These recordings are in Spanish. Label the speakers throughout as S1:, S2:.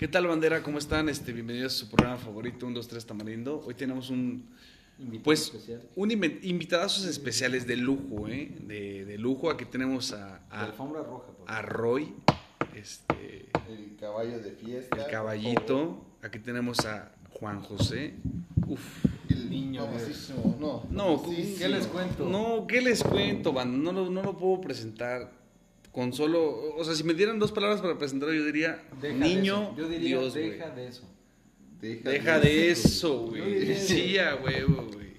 S1: ¿Qué tal, bandera? ¿Cómo están? Este, bienvenidos a su programa favorito, 1, 2, 3 Tamarindo. Hoy tenemos un,
S2: Invitado
S1: pues,
S2: especial.
S1: un invi- invitadazos especiales de lujo, ¿eh? De, de lujo. Aquí tenemos a,
S2: De
S1: a,
S2: alfombra roja, por
S1: a Roy, este,
S3: El caballo de fiesta.
S1: el caballito. Aquí tenemos a Juan José. Uf.
S3: El
S2: Niño,
S3: no.
S1: No.
S2: ¿qué les cuento?
S1: No, ¿qué les cuento, banda? No lo, no lo puedo presentar con solo... O sea, si me dieran dos palabras para presentarlo, yo diría
S2: Deja
S1: niño.
S2: Yo diría,
S1: Dios, güey.
S2: deja de eso.
S3: Deja,
S1: Deja de eso, güey.
S2: diría
S1: Sí, a huevo, güey.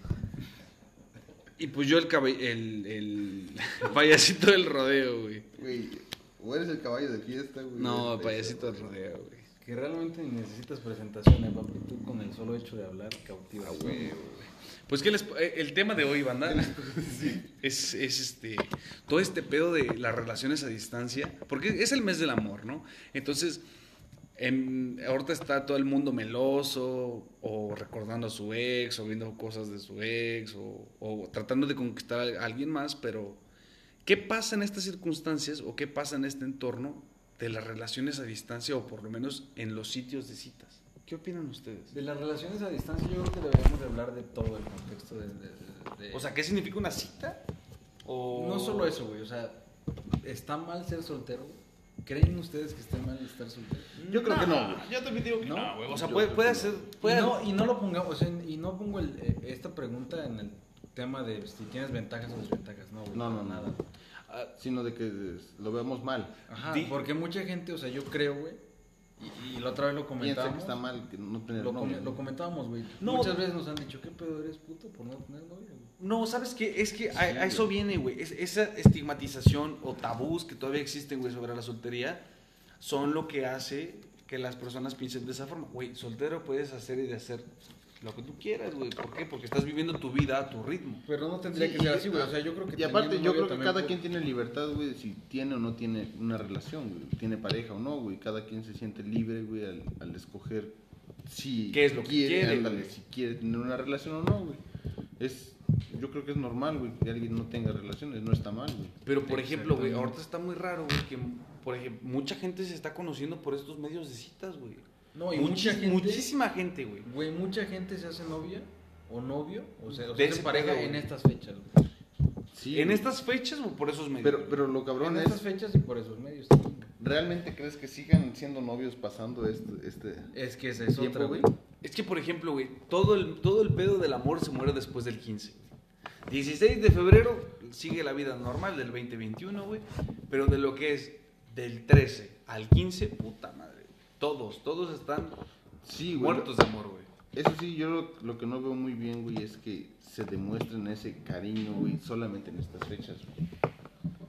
S1: Y pues yo el, caba- el, el payasito del rodeo, güey.
S3: Güey, o eres el caballo de fiesta, güey.
S1: No,
S3: eres
S1: payasito del rodeo, güey.
S2: Que realmente ni necesitas presentación, eh, papi. Tú con el solo hecho de hablar cautivas.
S1: A huevo, güey. Pues que les, eh, el tema de hoy, banda, es, es este todo este pedo de las relaciones a distancia, porque es el mes del amor, ¿no? Entonces, en, ahorita está todo el mundo meloso, o recordando a su ex, o viendo cosas de su ex, o, o tratando de conquistar a alguien más, pero ¿qué pasa en estas circunstancias o qué pasa en este entorno de las relaciones a distancia, o por lo menos en los sitios de citas? ¿Qué opinan ustedes?
S2: De las relaciones a distancia, yo creo que deberíamos de hablar de todo el contexto de. de- de-
S1: O sea, ¿qué significa una cita? O...
S2: no solo eso, güey. O sea, ¿está mal ser soltero? güey? ¿Creen ustedes que está mal estar soltero?
S3: Yo creo que no, güey.
S1: Yo también digo que no,
S2: ¿No?
S1: güey. O sea, puede, puede ser.
S2: Y no, y no lo pongamos, o sea, y no pongo el, eh, esta pregunta en el tema de si tienes ventajas o desventajas, no, güey,
S3: No, no,
S2: nada.
S1: Ah,
S3: Sino de que lo veamos mal.
S2: Ajá, porque mucha gente, o sea, yo creo, güey, y, y la otra vez lo comentábamos.
S3: que está mal que no tener
S2: Lo,
S3: novia.
S2: come- lo comentábamos, güey.
S1: No.
S2: Muchas veces nos han dicho, ¿qué pedo eres puto por no tener novia? güey?"
S1: no, ¿sabes qué? Es que a,
S3: Sí,
S1: a eso viene, güey. Es- esa estigmatización o tabús que todavía existen, güey, sobre la soltería, son lo que hace que las personas piensen de esa forma. Güey, soltero puedes hacer y deshacer lo que tú quieras, güey. ¿Por qué? Porque estás viviendo tu vida a tu ritmo.
S2: Pero no tendría
S3: Sí,
S2: que ser
S3: y-
S2: así, güey. O sea, yo creo que
S3: Y aparte, yo creo que cada
S2: puede-
S3: quien tiene libertad, güey, si tiene o no tiene una relación, güey. Tiene pareja o no, güey. Cada quien se siente libre, güey, al, al escoger si
S1: ¿Qué es lo que quiere,
S3: ándale, si quiere tener una relación o no, güey. Es, yo creo que es normal, güey, que alguien no tenga relaciones, no está mal, güey.
S1: Pero, por ejemplo, güey, ahorita está muy raro, güey, que, por ejemplo, mucha gente se está conociendo por estos medios de citas, güey.
S2: No, y
S1: Muchis-
S2: mucha gente,
S1: Muchísima gente, güey.
S2: güey, mucha gente se hace novia o novio, o sea, o se hace pareja
S1: pedo,
S2: en estas fechas, güey.
S3: Sí,
S1: en
S3: güey.
S1: estas fechas o por esos medios.
S3: Pero, pero lo cabrón
S2: En
S3: es,
S2: estas fechas y por esos medios también.
S3: ¿realmente crees que sigan siendo novios pasando este, este
S2: Es que esa es
S3: tiempo,
S2: otra, güey.
S1: Es que, por ejemplo, güey, todo el, todo el pedo del amor se muere después del 15. güey. 16 de febrero sigue la vida normal del 2021, güey. Pero de lo que es del 13 al 15, puta madre. Todos, todos están
S3: Sí, güey.
S1: muertos de amor, güey.
S3: Eso sí, yo lo, lo que no veo muy bien, güey, es que se demuestren ese cariño, güey, solamente en estas fechas, güey.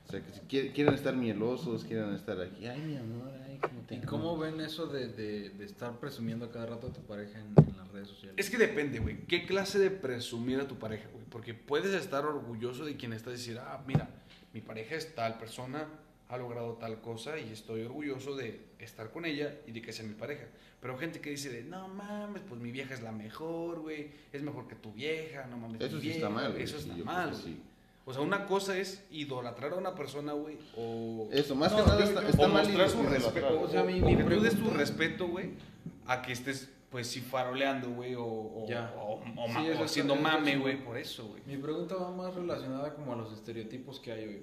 S3: O sea, que si quieren, quieren estar mielosos, quieren estar aquí, ay, mi amor, ay, cómo te
S2: ¿Y
S3: amo".
S2: cómo ven eso de, de, de estar presumiendo a cada rato a tu pareja en, en las redes sociales?
S1: Es que depende, güey. ¿Qué clase de presumir a tu pareja, güey? Porque puedes estar orgulloso de quien estás y decir, ah, mira, mi pareja es tal persona, ha logrado tal cosa y estoy orgulloso de estar con ella y de que sea mi pareja. Pero gente que dice de, no mames, pues mi vieja es la mejor, güey, es mejor que tu vieja, no mames.
S3: Eso sí está
S1: vieja".
S3: mal, güey,
S1: Eso
S3: sí,
S1: está mal,
S3: sí.
S1: O sea, una cosa es idolatrar a una persona, güey, o...
S3: Eso, más
S2: No,
S3: que nada está, está
S1: o
S3: mal
S1: mostrar su respeto, o
S2: sea, mi- mi
S1: tú des tu
S2: pregunta-
S1: respeto, güey, a que estés, pues sí, faroleando, güey, o, o,
S2: Ya.
S1: o,
S2: Sí,
S1: haciendo mame, güey, por eso, güey.
S2: Mi pregunta va más relacionada como a los estereotipos que hay hoy.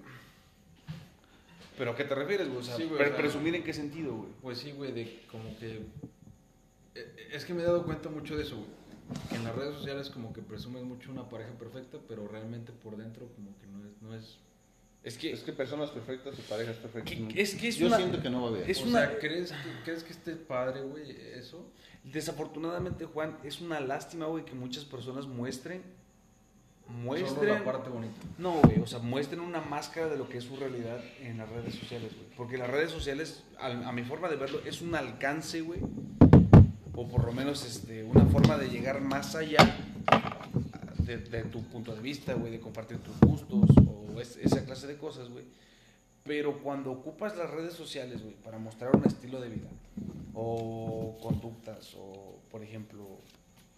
S1: ¿Pero a qué te refieres, güey? O sea,
S2: Sí, güey,
S1: pre-
S2: o sea-
S1: presumir en qué sentido, güey.
S2: Pues sí, güey, de como que... eh, Es que me he dado cuenta mucho de eso, güey. Que en las redes sociales como que presumes mucho una pareja perfecta, pero realmente por dentro como que no es... No es
S1: Es que,
S3: Es que personas perfectas y parejas perfectas.
S1: Que- es que es
S3: yo
S1: una-
S3: siento que no va a haber.
S1: es
S2: o
S1: una-
S2: sea, ¿crees que, ¿crees que esté padre, güey, eso?
S1: desafortunadamente, Juan, es una lástima, güey, que muchas personas muestren, muestren...
S2: la parte bonita.
S1: No, güey, o sea, muestren una máscara de lo que es su realidad en las redes sociales, güey. Porque las redes sociales, al- a, mi forma de verlo, es un alcance, güey. O por lo menos este, una forma de llegar más allá de, de tu punto de vista, güey, de compartir tus gustos o es- esa clase de cosas, güey. Pero cuando ocupas las redes sociales, güey, para mostrar un estilo de vida o conductas o, por ejemplo,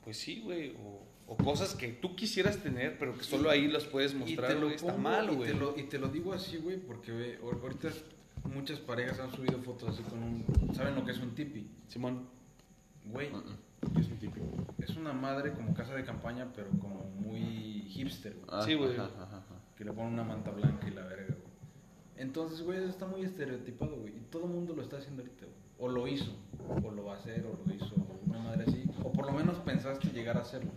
S1: pues sí, güey, o, o cosas que tú quisieras tener, pero que solo ahí las puedes mostrar,
S2: y te lo
S1: güey, está
S2: pongo
S1: mal,
S2: y
S1: güey.
S2: te lo- Y te lo digo así, güey, porque ahor- ahorita muchas parejas han subido fotos así con un... ¿Saben lo que es un tipi?
S1: Simón.
S2: Güey,
S3: Uh-uh.
S2: es un tipi. Es una madre como casa de campaña, pero como muy hipster, güey.
S3: Ah,
S1: Sí, güey.
S2: Que le ponen una manta blanca y la verga, güey. Entonces, güey, eso está muy estereotipado, güey. Y todo el mundo lo está haciendo ahorita, güey. O lo hizo, o lo va a hacer, o lo hizo, o una madre así. O por lo menos pensaste llegar a hacerlo.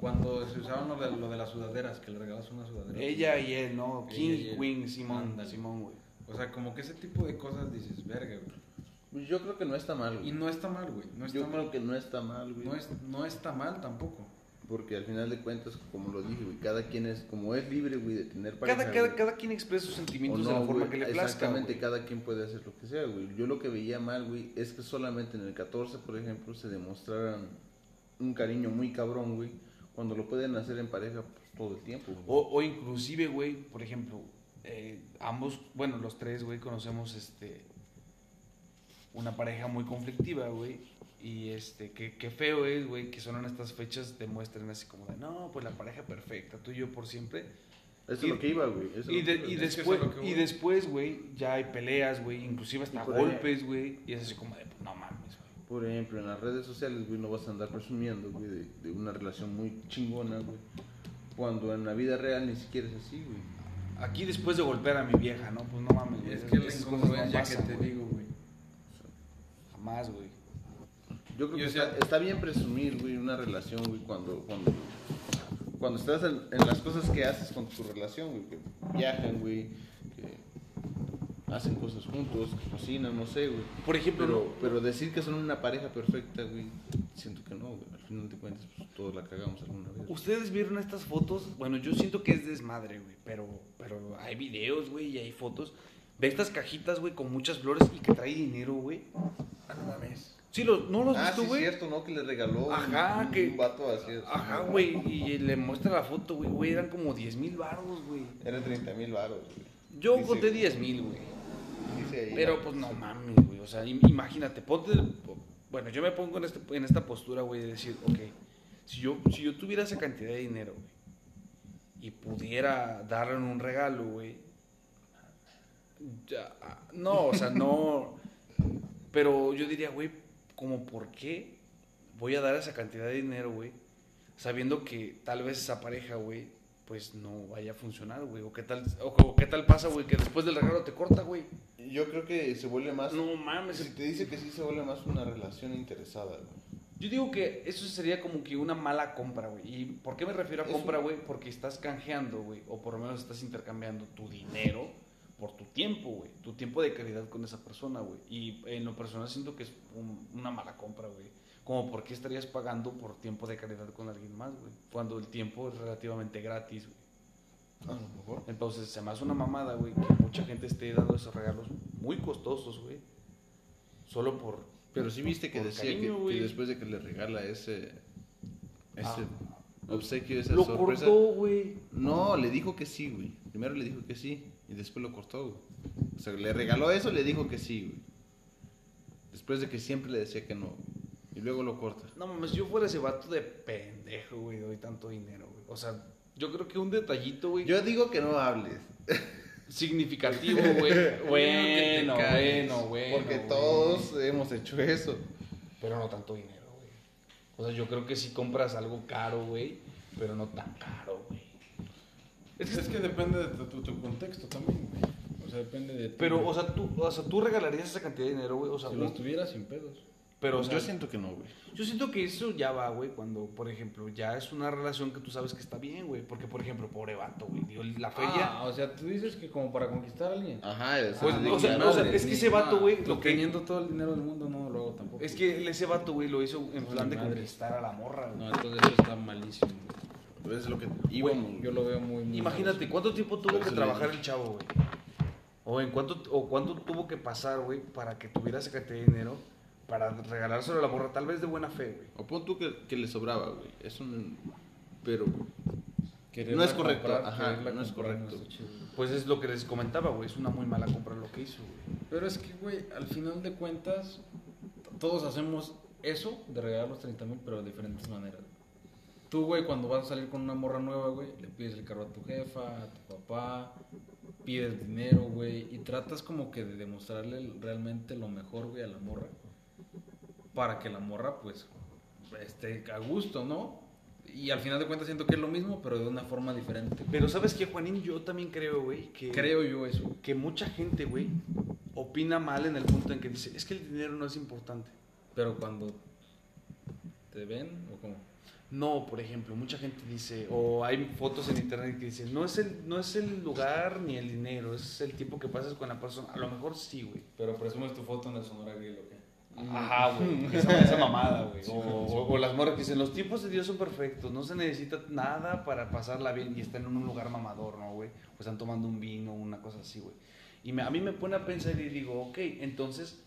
S2: Cuando se usaban lo de, lo de las sudaderas, que le regalas una sudadera.
S1: Ella y él, ¿no? King. Queen, Simón.
S2: Ándale.
S1: Simón, güey.
S2: O sea, como que ese tipo de cosas dices, verga, güey.
S3: Pues Yo creo que no está mal, güey.
S2: Y no está mal, güey. No está
S3: Yo
S2: mal.
S3: creo que no está mal, güey.
S2: No, es, no está mal tampoco.
S3: Porque al final de cuentas, como lo dije, güey, cada quien es, como es libre, güey, de tener pareja.
S1: Cada, cada,
S3: güey,
S1: cada quien expresa sus
S3: o
S1: sentimientos
S3: no,
S1: de la forma
S3: güey,
S1: que le plazca.
S3: Exactamente,
S1: güey.
S3: cada quien puede hacer lo que sea, güey. Yo lo que veía mal, güey, es que solamente en el 14, por ejemplo, se demostraran un cariño muy cabrón, güey, cuando lo pueden hacer en pareja pues, todo el tiempo. güey.
S1: O, o inclusive, güey, por ejemplo, eh, ambos, bueno, los tres, güey, conocemos este una pareja muy conflictiva, güey. Y este, qué, qué feo es, güey, que solo en estas fechas demuestren así como de, no, pues la pareja perfecta, tú y yo por siempre.
S3: Eso
S1: y-
S3: es lo que iba, güey. eso es
S1: Y,
S3: lo
S1: de-
S3: que
S1: y
S3: iba.
S2: Es que
S1: después,
S2: es
S1: y después, güey, ya hay peleas, güey, inclusive hasta golpes, güey. Y es así como de, pues, no mames, güey.
S3: Por ejemplo, en las redes sociales, güey, no vas a andar presumiendo, güey, de, de una relación muy chingona, güey. Cuando en la vida real ni siquiera es así, güey.
S1: Aquí después de golpear a mi vieja, ¿no? Pues no mames, güey.
S2: Es que la incongruencia que te
S1: güey.
S2: digo, güey.
S1: Jamás, güey.
S3: Yo creo que
S2: o sea-
S3: está, está bien presumir, güey, una relación, güey, cuando, cuando, cuando estás en, en las cosas que haces con tu relación, güey, que viajan, güey, que hacen cosas juntos, que cocinan, no sé, güey.
S1: Por ejemplo,
S3: Pero,
S1: no-
S3: pero decir que son una pareja perfecta, güey, siento que no, güey. Al final de cuentas, pues todos la cagamos alguna vez.
S1: Ustedes vieron estas fotos, bueno, yo siento que es desmadre, güey, pero, pero hay videos, güey, y hay fotos de estas cajitas, güey, con muchas flores y que trae dinero, güey.
S2: Ah, no mames.
S1: Sí, lo, ¿no los has
S3: Ah,
S1: visto,
S3: sí,
S1: güey?
S3: cierto, ¿no? Que le regaló
S1: Ajá,
S3: un,
S1: que-
S3: un vato así.
S1: Ajá, güey, y le muestra la foto, güey, güey, eran como 10 mil baros, güey.
S3: Eran 30 mil baros, güey.
S1: Yo
S3: Dice-
S1: conté 10 mil, güey. Pero pues no mames, güey. O sea, im- imagínate, ponte. Bueno, yo me pongo en, este, en esta postura, güey, de decir, ok, si yo, si yo tuviera esa cantidad de dinero, güey, y pudiera darle un regalo, güey. ya, no, o sea, no. Pero yo diría, güey, como por qué voy a dar esa cantidad de dinero, güey, sabiendo que tal vez esa pareja, güey, pues no vaya a funcionar, güey. O qué tal, o, qué tal pasa, güey, que después del regalo te corta, güey.
S3: Yo creo que se vuelve más.
S1: No mames.
S3: Si te dice que sí, se vuelve más una relación interesada, güey.
S1: Yo digo que eso sería como que una mala compra, güey. ¿Y por qué me refiero a compra, güey? Porque estás canjeando, güey. O por lo menos estás intercambiando tu dinero por tu tiempo, güey. Tu tiempo de calidad con esa persona, güey. Y en lo personal siento que es un- una mala compra, güey. Como por qué estarías pagando por tiempo de calidad con alguien más, güey. Cuando el tiempo es relativamente gratis, güey.
S3: A lo mejor.
S1: Entonces se me hace una mamada, güey, que mucha gente esté dando esos regalos muy costosos, güey. Solo por...
S3: Pero sí viste que decía que-
S1: cariño,
S3: que, después de que le regala ese. Ese
S1: Ah.
S3: obsequio, esa
S1: Lo
S3: sorpresa.
S1: cortó, güey.
S3: No, le dijo que sí, güey. Primero le dijo que sí y después lo cortó, güey. O sea, le regaló eso, le dijo que sí, güey. Después de que siempre le decía que no. güey. Y luego lo corta.
S1: No mames, yo fuera ese vato de pendejo, güey, doy tanto dinero, güey. O sea, yo creo que un detallito, güey,
S3: Yo digo que no hables.
S1: significativo, güey. Bueno, bueno, bueno.
S3: Porque
S1: güey.
S3: todos hemos hecho eso.
S1: Pero no tanto dinero, güey. O sea, yo creo que si compras algo caro, güey, pero no tan caro, güey.
S2: Es que, es que depende de tu, tu- tu contexto también, güey. O sea, depende de ti,
S1: Pero, o sea, tú, o sea, tú regalarías esa cantidad de dinero, güey. O sea,
S2: si los tuvieras sin pedos.
S1: Pero, o sea,
S3: yo siento que no, güey.
S1: Yo siento que eso ya va, güey, cuando, por ejemplo, ya es una relación que tú sabes que está bien, güey. Porque, por ejemplo, pobre vato, güey. Digo, la feria.
S2: Ah, o sea, tú dices que como para conquistar a alguien.
S3: Ajá, eso
S1: Pues,
S3: es
S1: o sea,
S3: de
S1: no, o sea,
S3: madre.
S1: es que ese vato, güey,
S2: Lo
S1: que-
S2: teniendo todo el dinero del mundo no lo hago tampoco.
S1: Es que ese vato, güey, lo hizo en
S2: No,
S1: plan de
S2: madre.
S1: conquistar a la morra, güey.
S2: No, entonces eso está malísimo.
S3: Pues es lo que íbamos.
S2: Yo lo veo muy, muy
S1: Imagínate, ¿cuánto tiempo tuvo que trabajar el chavo, güey? O en cuánto, o cuánto tuvo que pasar, güey, para que tuviera esa cantidad de dinero para regalárselo a la morra, tal vez de buena fe, güey.
S3: O pon tú que, que le sobraba, güey. Eso no... Pero
S2: Quererla
S3: No es correcto,
S2: comprar,
S3: ajá, no es correcto.
S1: Pues es lo que les comentaba, güey. Es una muy mala compra lo que hizo, güey.
S2: Pero es que, güey, al final de cuentas, todos hacemos eso de regalar los 30 mil, pero de diferentes maneras. Tú, güey, cuando vas a salir con una morra nueva, güey, le pides el carro a tu jefa, a tu papá, pides dinero, güey, y tratas como que de demostrarle realmente lo mejor, güey, a la morra. Para que la morra, pues, esté a gusto, ¿no? Y al final de cuentas siento que es lo mismo, pero de una forma diferente.
S1: Pero ¿sabes qué, Juanín? Yo también creo, güey, que...
S2: Creo yo eso.
S1: Que mucha gente, güey, opina mal en el punto en que dice, es que el dinero no es importante.
S2: Pero cuando te ven, o cómo.
S1: No, por ejemplo, mucha gente dice, o hay fotos en internet que dicen, no es el, no es el lugar ni el dinero, es el tiempo que pasas con la persona. A lo mejor sí, güey.
S2: Pero presumes tu foto en el Sonora Grill, ¿o qué?
S1: Ajá, güey. Esa, esa mamada, güey. o, o- o las morras que dicen, los tiempos de Dios son perfectos, no se necesita nada para pasarla bien y están en un lugar mamador, ¿no, güey? O están tomando un vino, una cosa así, güey. Y me- a mí me pone a pensar y digo, ok, entonces,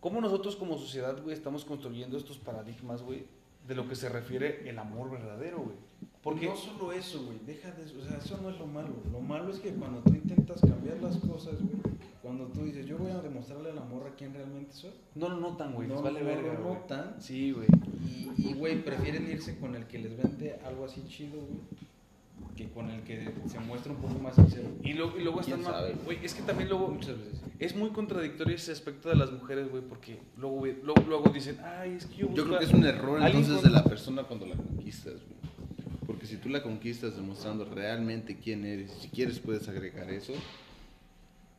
S1: ¿cómo nosotros como sociedad, güey, estamos construyendo estos paradigmas, güey, de lo que se refiere el amor verdadero, güey? Porque...
S2: no solo eso, güey, deja de eso, o sea, eso no es lo malo. Lo malo es que cuando tú intentas cambiar las cosas, güey, cuando tú dices, yo voy a demostrarle a la morra quién realmente soy,
S1: No lo notan, güey,
S2: no,
S1: les vale
S2: no
S1: verga,
S2: lo
S1: güey.
S2: notan.
S1: Sí, güey.
S2: Y, güey, prefieren irse con el que les vende algo así chido, güey, que con el que se muestra un poco más sincero.
S1: Y luego, y luego
S3: ¿Quién
S1: están...
S3: sabe?
S1: Güey, es que también luego...
S2: Muchas veces.
S1: Es muy contradictorio ese aspecto de las mujeres, güey, porque luego, luego, luego dicen, ay, es que yo...
S3: Yo creo que es un error entonces
S1: con-
S3: de la persona cuando la conquistas, güey. Porque si tú la conquistas demostrando realmente quién eres, si quieres puedes agregar eso,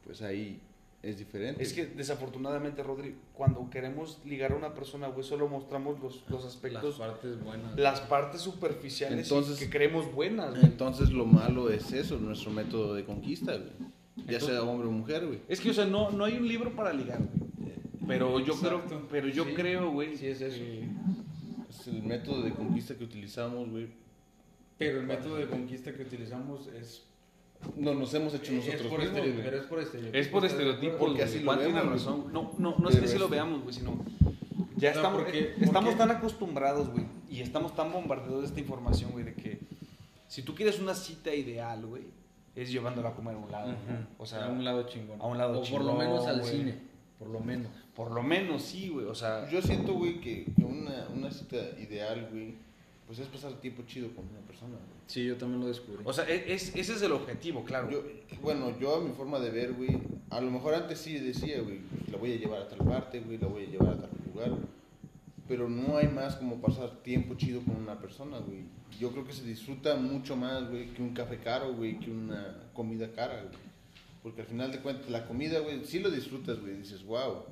S3: pues ahí es diferente.
S1: Es que desafortunadamente, Rodri, cuando queremos ligar a una persona, güey, solo mostramos los, los
S2: Las
S1: aspectos,
S2: partes buenas.
S1: las partes superficiales
S3: Entonces-
S1: que creemos buenas, güey.
S3: Entonces lo malo es eso, nuestro método de conquista, güey. Ya
S1: Entonces-
S3: sea hombre o mujer, güey.
S1: Es que, o sea, no, no hay un libro para ligar, güey. Pero yo
S2: Exacto.
S1: creo, pero yo
S2: Sí.
S1: creo, güey.
S2: Sí, es eso.
S3: Es el método de conquista que utilizamos, güey.
S2: Pero el método de conquista que utilizamos es...
S3: No nos hemos hecho nosotros
S2: es por
S3: mismos,
S2: pero es por estereotipos.
S1: Es por estereotipos,
S3: Porque así lo
S1: tiene razón. No, no, no es que así lo veamos, güey, sino ya
S2: O sea,
S1: estamos,
S2: porque-
S1: eh, estamos
S2: porque-
S1: tan acostumbrados, güey, y estamos tan bombardeados de esta información, güey, de que si tú quieres una cita ideal, güey, es llevándola a comer a un lado, ¿no?
S2: Ujú.
S1: o sea,
S2: a un lado chingón.
S1: a un lado
S2: O por
S1: chingón,
S2: lo menos al
S1: güey.
S2: cine. Por lo menos.
S1: por lo menos sí, güey, o sea,
S3: Yo siento, güey, que, que una, una cita ideal, güey, pues es pasar tiempo chido con una persona, güey.
S2: Sí, yo también lo descubrí.
S1: o sea, e- es, ese es el objetivo, claro.
S3: Yo, bueno, yo a mi forma de ver, güey, a lo mejor antes sí decía, güey, la voy a llevar a tal parte, güey, la voy a llevar a tal lugar, pero no hay más como pasar tiempo chido con una persona, güey. Yo creo que se disfruta mucho más, güey, que un café caro, güey, que una comida cara, güey. Porque al final de cuentas, la comida, güey, sí lo disfrutas, güey, dices, wow.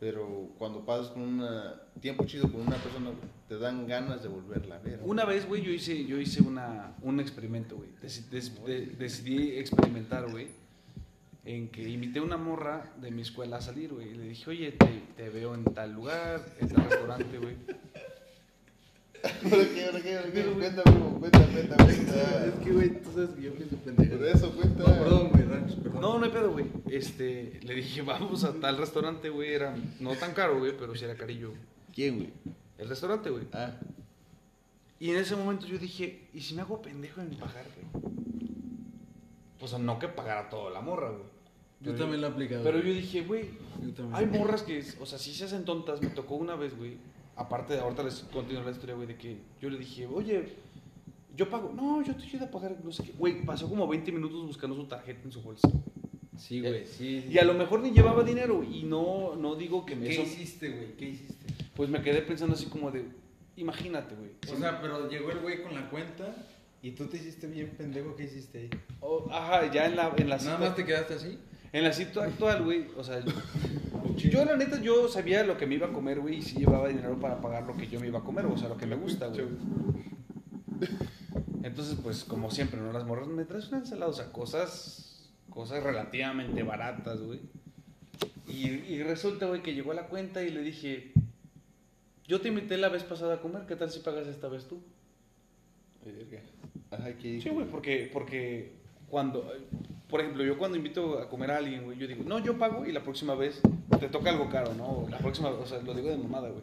S3: Pero cuando pasas con una tiempo chido con una persona, te dan ganas de volverla a ver.
S1: Una vez, güey, yo hice, yo hice una, un experimento, güey. Deci- des- de- decidí experimentar, güey, en que invité a una morra de mi escuela a salir, güey. Y le dije, oye, te, te veo en tal lugar, en tal restaurante, güey.
S3: ¿Ahora qué, ahora qué, ahora qué? Cuenta, güey, cuenta, cuenta, cuenta.
S2: Es que, güey, tú sabes que yo pienso pendejo.
S3: Por eso, cuenta.
S2: No, perdón, güey, Ranch, perdón.
S1: No, no hay pedo, güey. Este, le dije, vamos a tal restaurante, güey. Era no tan caro, güey, pero sí era carillo.
S3: ¿Quién, güey?
S1: El restaurante, güey.
S3: Ah,
S1: Y en ese momento yo dije, ¿y si me hago pendejo en pagar, güey? O sea, no que pagara todo la morra, güey.
S2: Yo
S1: Pero-
S2: también lo he aplicado.
S1: Pero yo dije, güey, hay morras que, o sea, si se hacen tontas. Me tocó una vez, güey. Aparte de ahorita les continúo la historia, güey, de que yo le dije, oye, yo pago. No, yo te ayudo a pagar, no sé qué. Güey, pasó como 20 minutos buscando su tarjeta en su bolsa.
S2: Sí, güey, sí.
S1: Y a lo mejor ni llevaba dinero. Y no, no digo que me...
S2: ¿Qué
S1: eso-
S2: hiciste, güey? ¿Qué hiciste?
S1: pues me quedé pensando así como de, imagínate, güey.
S2: O sea, pero llegó el güey con la cuenta y tú te hiciste bien pendejo. ¿Qué hiciste ahí?
S1: O- ajá, ya en la, en la
S2: Nada más te quedaste así.
S1: En la cita actual, güey, o sea, yo la neta, yo sabía lo que me iba a comer, güey, y sí llevaba dinero para pagar lo que yo me iba a comer, o sea, lo que me gusta, güey. Entonces, pues, como siempre, ¿no? Las morras me traes una ensalada, o sea, cosas, cosas relativamente baratas, güey. Y, y resulta, güey, que llegó a la cuenta y le dije, yo te invité la vez pasada a comer, ¿qué tal si pagas esta vez tú?
S3: verga. Ajá, ¿qué
S1: Sí, güey, porque, porque cuando, por ejemplo, yo cuando invito a comer a alguien, güey, yo digo, no, yo pago y la próxima vez te toca algo caro, ¿no? O La próxima, o sea, lo digo de mamada, güey.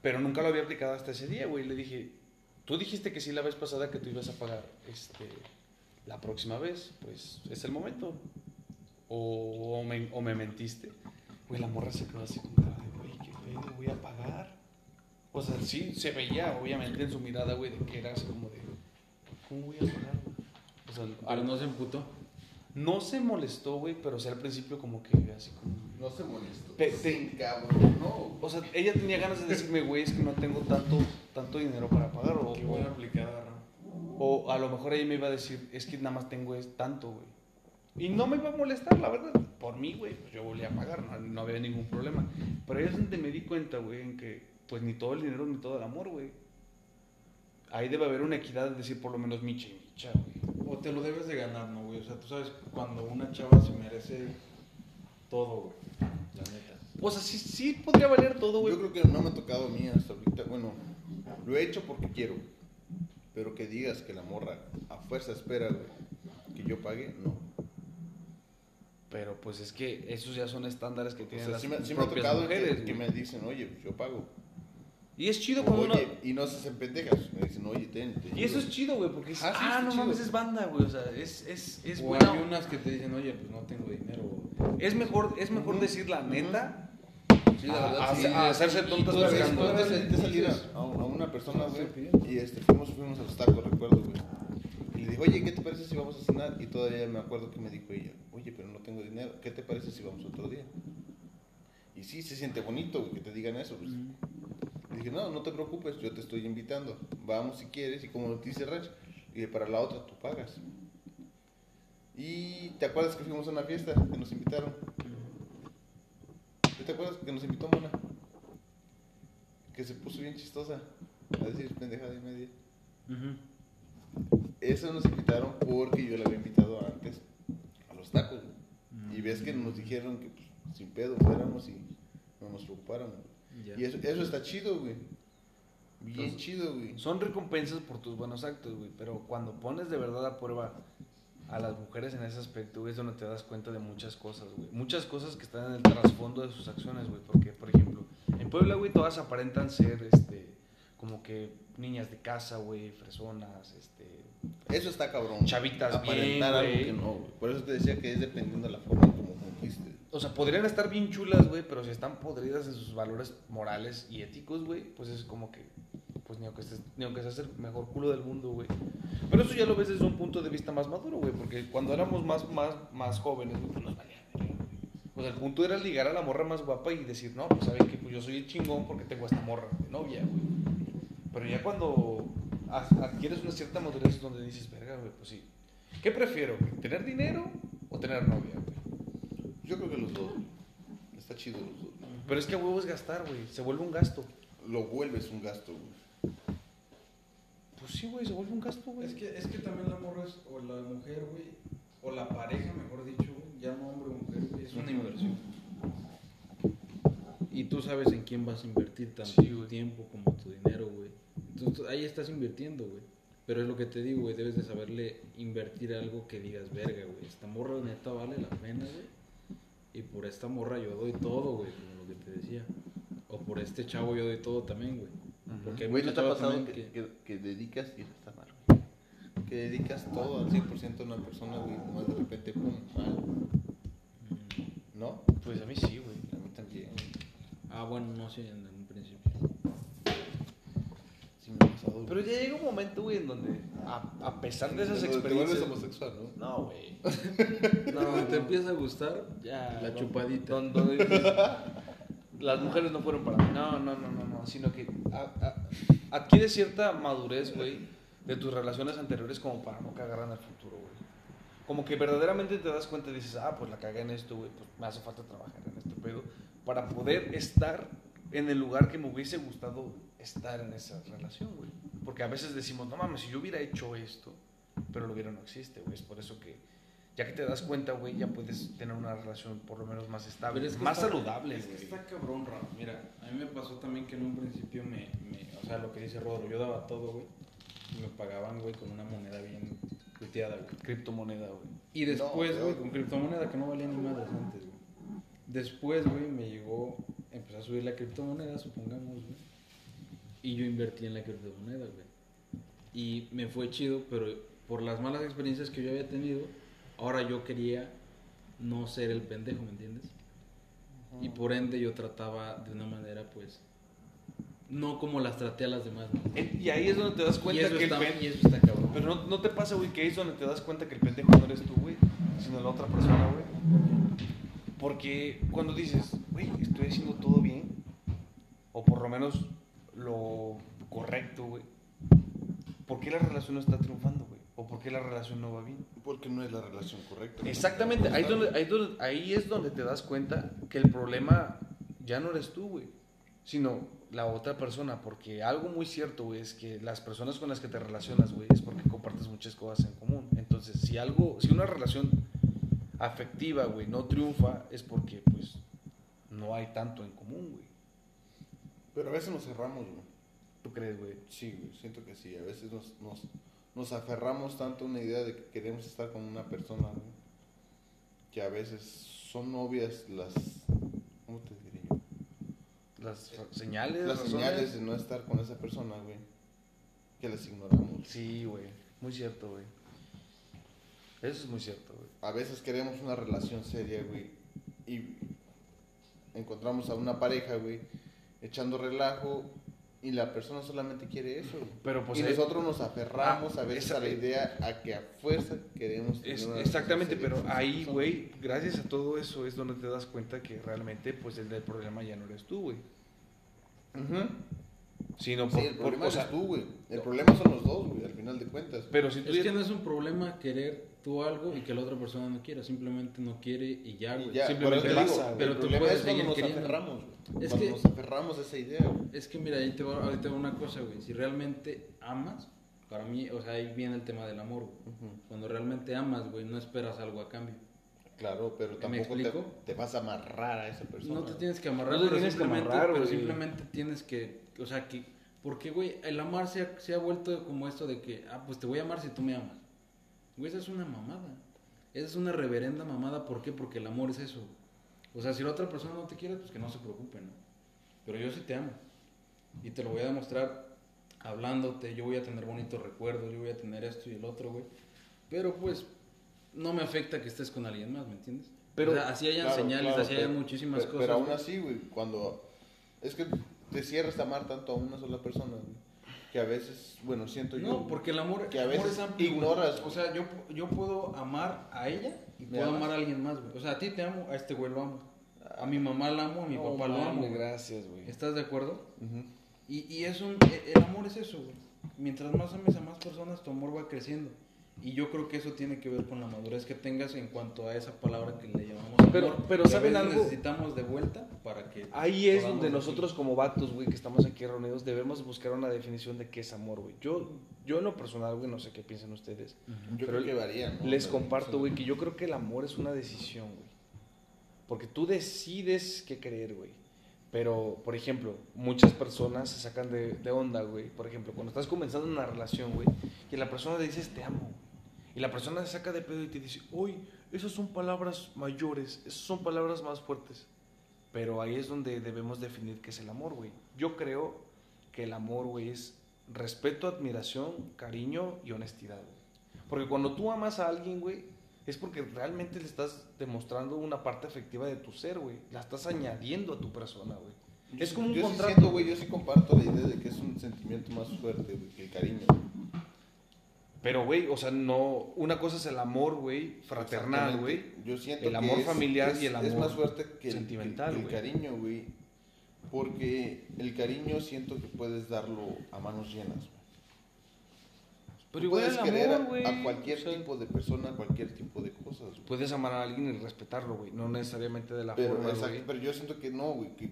S1: Pero nunca lo había aplicado hasta ese día, güey. Le dije, tú dijiste que sí la vez pasada que tú ibas a pagar, este, la próxima vez, pues es el momento. O, o me, o me mentiste. Güey, la morra se quedó así con cara de, güey, qué pedo, voy a pagar. O sea, sí, se veía, obviamente, en su mirada, güey, de que era así como de, ¿cómo voy a pagar? O sea,
S2: Pero no se emputó.
S1: No se molestó, güey, pero sí al principio como que así como...
S3: No se molestó.
S1: Pe- te-
S3: Sí, cabrón, no.
S1: O sea, ella tenía ganas de decirme, güey, es que no tengo tanto, tanto dinero para pagar. O,
S2: Qué buena aplicada, ¿no?
S1: o a lo mejor ella me iba a decir, es que nada más tengo es tanto, güey. Y no me iba a molestar, la verdad. Por mí, güey, pues yo volví a pagar, no, no había ningún problema. Pero ahí es donde me di cuenta, güey, en que pues ni todo el dinero ni todo el amor, güey. Ahí debe haber una equidad de decir por lo menos micha y micha, güey.
S2: O te lo debes de ganar, ¿no, güey? O sea, tú sabes cuando una chava se merece todo, güey. La neta.
S1: O sea, sí, sí podría valer todo, güey.
S3: Yo creo que no me ha tocado a mí hasta ahorita. Bueno, lo he hecho porque quiero. Pero que digas que la morra a fuerza espera, güey, que yo pague, no.
S1: Pero pues es que esos ya son estándares que
S3: O
S1: tienen
S3: sea,
S1: las
S3: sí me, sí me ha
S1: propias
S3: tocado
S1: mujeres,
S3: que, que me dicen, oye, pues yo pago.
S1: Y es chido cuando uno...
S3: Oye, y no se hacen pendejas. Me dicen, oye, ten. te
S1: Y eso
S3: ayudo".
S1: es chido, güey, porque es,
S3: Ah, sí,
S1: ah, no
S3: chido.
S1: mames, es banda, güey. O sea, es, es, es
S2: o
S1: buena.
S2: hay unas que te dicen, oye, pues no tengo dinero.
S1: Es mejor, es mejor
S3: Ujú.
S1: decir la neta.
S3: Sí, la
S1: a-
S3: verdad,
S1: a-
S3: sí.
S1: a hacerse
S3: Y
S1: tontas
S3: salir a, a a una persona, güey, y este, fuimos, fuimos a los tacos, recuerdo, güey. Y le dije, oye, ¿qué te parece si vamos a cenar? Y todavía me acuerdo que me dijo ella, oye, pero no tengo dinero, ¿qué te parece si vamos otro día? Y sí, se siente bonito güey, que te digan eso. Pues. Le dije, no, no te preocupes, yo te estoy invitando. Vamos si quieres, y como dice Rach, y para la otra tú pagas. Y te acuerdas que fuimos a una fiesta que nos invitaron. ¿Te acuerdas que nos invitó Mona? Que se puso bien chistosa. A decir pendejada y media. Eso nos invitaron porque yo le había invitado antes a los tacos. Y ves que nos dijeron que pues, sin pedo fuéramos y no nos preocupáramos. Y eso, eso está chido, güey. Bien
S1: Entonces,
S3: chido, güey.
S1: Son recompensas por tus buenos actos, güey. Pero cuando pones de verdad a prueba a las mujeres en ese aspecto, güey, es donde te das cuenta de muchas cosas, güey. Muchas cosas que están en el trasfondo de sus acciones, güey. Porque, por ejemplo, en Puebla, güey, todas aparentan ser, este, como que niñas de casa, güey, fresonas, este,
S3: Eso está cabrón.
S1: Chavitas
S3: Aparentar
S1: bien,
S3: algo
S1: güey.
S3: que no, güey. Por eso te decía que es dependiendo de la forma como conquiste.
S1: O sea, podrían estar bien chulas, güey, pero si están podridas en sus valores morales y éticos, güey, pues es como que, pues ni aunque, estés- ni aunque seas el mejor culo del mundo, güey. Pero eso ya lo ves desde un punto de vista más maduro, güey, porque cuando éramos más, más, más jóvenes, güey, pues nos valía. sea, el punto era ligar a la morra más guapa y decir, no, pues saben que pues yo soy el chingón porque tengo esta morra de novia, güey. Pero ya cuando adquieres una cierta madurez donde dices, verga, güey, pues sí. ¿Qué prefiero, güey? ¿Tener dinero o tener novia, güey?
S3: Yo creo que los dos. Está chido los dos.
S1: Pero es que a huevo es gastar, güey. Se vuelve un gasto.
S3: Lo vuelves un gasto, güey.
S1: Pues sí, güey, se vuelve un gasto, güey.
S2: Es que, es que también la morra es, o la mujer, güey, o la pareja, mejor dicho, güey, ya no hombre o mujer, güey, es una inversión. Y tú sabes en quién vas a invertir tanto
S1: Sí,
S2: tu tiempo como tu dinero, güey. Entonces ahí estás invirtiendo, güey. Pero es lo que te digo, güey, debes de saberle invertir algo que digas, verga, güey, esta morra neta vale la pena, güey. Y por esta morra yo doy todo, güey, como lo que te decía. O por este chavo yo doy todo también, güey. Porque hay
S3: Güey, ¿no te ha pasado que, que, que dedicas, y eso está mal, güey? Que dedicas todo al 100% a una persona, güey, y nomás de repente, pum, mal.
S2: Mm.
S3: ¿No?
S1: Pues a mí sí, güey.
S3: A mí también.
S2: Ah, bueno, no sé, en un principio.
S3: Sí me ha pasado, güey.
S1: Pero ya llega un momento, güey, en donde, a, a pesar de esas
S3: Te vuelves
S1: experiencias.
S3: homosexual, ¿no?
S1: No, güey.
S2: Cuando te empieza a gustar,
S1: Ya.
S2: La
S1: don-
S2: chupadita.
S1: don- dices, las mujeres no fueron para mí. No, no, no, no, no. Sino que a- a- adquieres cierta madurez, güey, de tus relaciones anteriores como para no cagar en el futuro, güey. Como que verdaderamente te das cuenta y dices, ah, pues la cagué en esto, güey, pues me hace falta trabajar en este pedo para poder estar en el lugar que me hubiese gustado estar en esa relación, güey. Porque a veces decimos, no mames, si yo hubiera hecho esto, pero lo hubiera no existe, güey. Es por eso que ya que te das cuenta, güey, ya puedes tener una relación por lo menos más estable,
S2: es que
S1: más
S2: está-
S1: saludable,
S2: Es que
S1: güey.
S2: está cabrón, Rafa. Mira, a mí me pasó también que en un principio me, me- o sea, lo que dice Rodro, yo daba todo, güey. Y me pagaban, güey, con una moneda bien puteada, güey.
S1: Criptomoneda, güey.
S2: Y después,
S3: No,
S2: güey,
S3: no.
S2: con criptomoneda que no valía ni madres antes, güey. Después, güey, me llegó, empezó a subir la criptomoneda, supongamos, güey. Y yo invertí en la criptomoneda, güey. Y me fue chido, pero por las malas experiencias que yo había tenido, ahora yo quería no ser el pendejo, ¿me entiendes? Y por ende yo trataba de una manera, pues, no como las traté a las demás, ¿no?
S1: Eh, Y ahí es donde te das cuenta que
S2: está,
S1: el pen-
S2: y eso está cabrón.
S1: Pero no, no te pasa, güey, que ahí es donde te das cuenta que el pendejo no eres tú, güey. sino la otra persona, güey. Porque cuando dices, güey, estoy haciendo todo bien, o por lo menos lo correcto, güey, ¿por qué la relación no está triunfando, güey? ¿O por qué la relación no va bien?
S3: Porque no es la relación correcta.
S1: Exactamente, ahí, donde, ahí, donde- ahí es donde te das cuenta que el problema ya no eres tú, güey, sino la otra persona, porque algo muy cierto, güey, es que las personas con las que te relacionas, güey, es porque compartes muchas cosas en común. Entonces, si algo, si una relación afectiva, güey, no triunfa, es porque, pues, no hay tanto en común, güey.
S3: Pero a veces nos cerramos, güey.
S1: ¿Tú crees, güey?
S3: Sí, güey, siento que sí. A veces nos, nos, nos aferramos tanto a una idea de que queremos estar con una persona, güey, que a veces son obvias las. ¿Cómo te diría yo?
S1: Las señales,
S3: Las
S1: razones.
S3: señales de no estar con esa persona, güey, que las ignoramos.
S1: Sí, güey, muy cierto, güey. Eso es muy cierto, güey.
S3: A veces queremos una relación seria, güey, y encontramos a una pareja, güey, echando relajo. Y la persona solamente quiere eso.
S1: Pero pues
S3: y
S1: ahí-
S3: nosotros nos aferramos
S1: Ah,
S3: a veces
S1: esa-
S3: a la idea a que a fuerza queremos tener
S1: Es-
S3: una
S1: exactamente, pero ahí, güey, gracias a todo eso es donde te das cuenta que realmente, pues, el del problema ya no eres tú, güey. Sino
S3: Sí,
S1: por,
S3: el
S1: por-
S3: problema
S1: o sea,
S3: eres tú, güey. El problema son los dos, güey, al final de cuentas.
S1: Pero si tú
S2: Es
S1: ya-
S2: que no es un problema querer tú algo y que la otra persona no quiera, simplemente no quiere y ya,
S3: Y
S2: güey.
S3: ya,
S1: simplemente
S3: por te
S1: pasa.
S2: Pero
S3: el
S2: tú
S3: problema
S2: puedes
S3: es
S2: seguir
S3: nos
S2: queriendo.
S3: aferramos, güey.
S2: Es que-
S3: nos aferramos a esa idea, güey.
S2: Es que mira, ahí te va, ahorita va una cosa, güey. Si realmente amas, para mí, o sea, ahí viene el tema del amor, güey. Cuando realmente amas, güey, no esperas algo a cambio.
S3: Claro, pero
S2: ¿Me
S3: tampoco te, te vas a amarrar a esa persona.
S2: No te tienes que amarrar,
S1: No te
S2: pero,
S1: tienes que
S2: simplemente,
S1: amarrar,
S2: pero simplemente tienes que, o sea, que, porque, güey, el amar se ha, se ha vuelto como esto de que, ah, pues te voy a amar si tú me amas. Güey, esa es una mamada. Esa es una reverenda mamada, ¿por qué? Porque el amor es eso. O sea, si la otra persona no te quiere, pues que no se preocupe, ¿no? Pero yo sí te amo. Y te lo voy a demostrar hablándote, yo voy a tener bonitos recuerdos, yo voy a tener esto y el otro, güey. Pero pues, no me afecta que estés con alguien más, ¿me entiendes?
S1: Pero-
S2: o sea, así hayan
S3: Claro,
S2: señales,
S3: claro,
S2: así
S3: pero-
S2: hayan muchísimas
S3: pero,
S2: cosas.
S3: Pero aún así, güey, cuando... Es que te cierras a amar tanto a una sola persona, güey, que a veces, bueno, siento yo...
S2: No, porque el amor,
S3: que a veces
S2: es amplio, güey.
S3: ignoras,
S2: O sea, yo, pu- yo puedo amar a ella y
S3: ¿Me
S2: puedo
S3: amas?
S2: amar a alguien más, güey. O sea, a ti te amo, a este güey lo amo. A mi mamá la amo, a mi
S1: No
S2: papá lo amo.
S1: gracias, güey.
S2: ¿Estás de acuerdo?
S3: Ujú.
S2: Y, y es un, e- el amor es eso, güey. Mientras más ames a más personas, tu amor va creciendo. Y yo creo que eso tiene que ver con la madurez que tengas en cuanto a esa palabra que le llamamos
S1: Pero-
S2: amor.
S1: pero
S2: que a
S1: ¿saben
S2: veces
S1: algo?
S2: necesitamos de vuelta para que...
S1: Ahí es donde
S2: decir.
S1: nosotros como vatos, güey, que estamos aquí reunidos, debemos buscar una definición de qué es amor, güey. Yo, yo en lo personal, güey, no sé qué piensan ustedes.
S3: Yo
S1: Pero
S3: creo que varía, ¿no?
S1: Les
S3: Pero-
S1: comparto, güey, que yo creo que el amor es una decisión, güey. Porque tú decides qué creer, güey. Pero, por ejemplo, muchas personas se sacan de, de onda, güey. Por ejemplo, cuando estás comenzando una relación, güey, y la persona le dices te amo. Y la persona se saca de pedo y te dice, uy, esas son palabras mayores, esas son palabras más fuertes. Pero ahí es donde debemos definir qué es el amor, güey. Yo creo que el amor, güey, es respeto, admiración, cariño y honestidad, güey. Porque cuando tú amas a alguien, güey, es porque realmente le estás demostrando una parte afectiva de tu ser, güey. La estás añadiendo a tu persona, güey. Es
S3: sí-
S1: como un
S3: yo sí
S1: contrato,
S3: siento, güey, yo sí comparto la idea de que es un sentimiento más fuerte, güey, que el cariño.
S1: Pero, güey, o sea, no. Una cosa es el amor, güey, fraternal, güey.
S3: Yo siento
S1: El
S3: que
S1: amor
S3: es-
S1: familiar
S3: es-
S1: y el
S3: Es
S1: amor
S3: más fuerte que el,
S1: sentimental,
S3: que el
S1: güey.
S3: cariño, güey. Porque el cariño siento que puedes darlo a manos llenas, güey.
S1: Pero igual
S3: puedes
S1: el
S3: querer
S1: amor,
S3: a- cualquier
S1: o sea,
S3: tipo de persona, a cualquier tipo de cosas, güey.
S1: Puedes amar a alguien y respetarlo, güey. No necesariamente de la
S3: Pero,
S1: forma,
S3: exacto, pero yo siento que no, güey. Que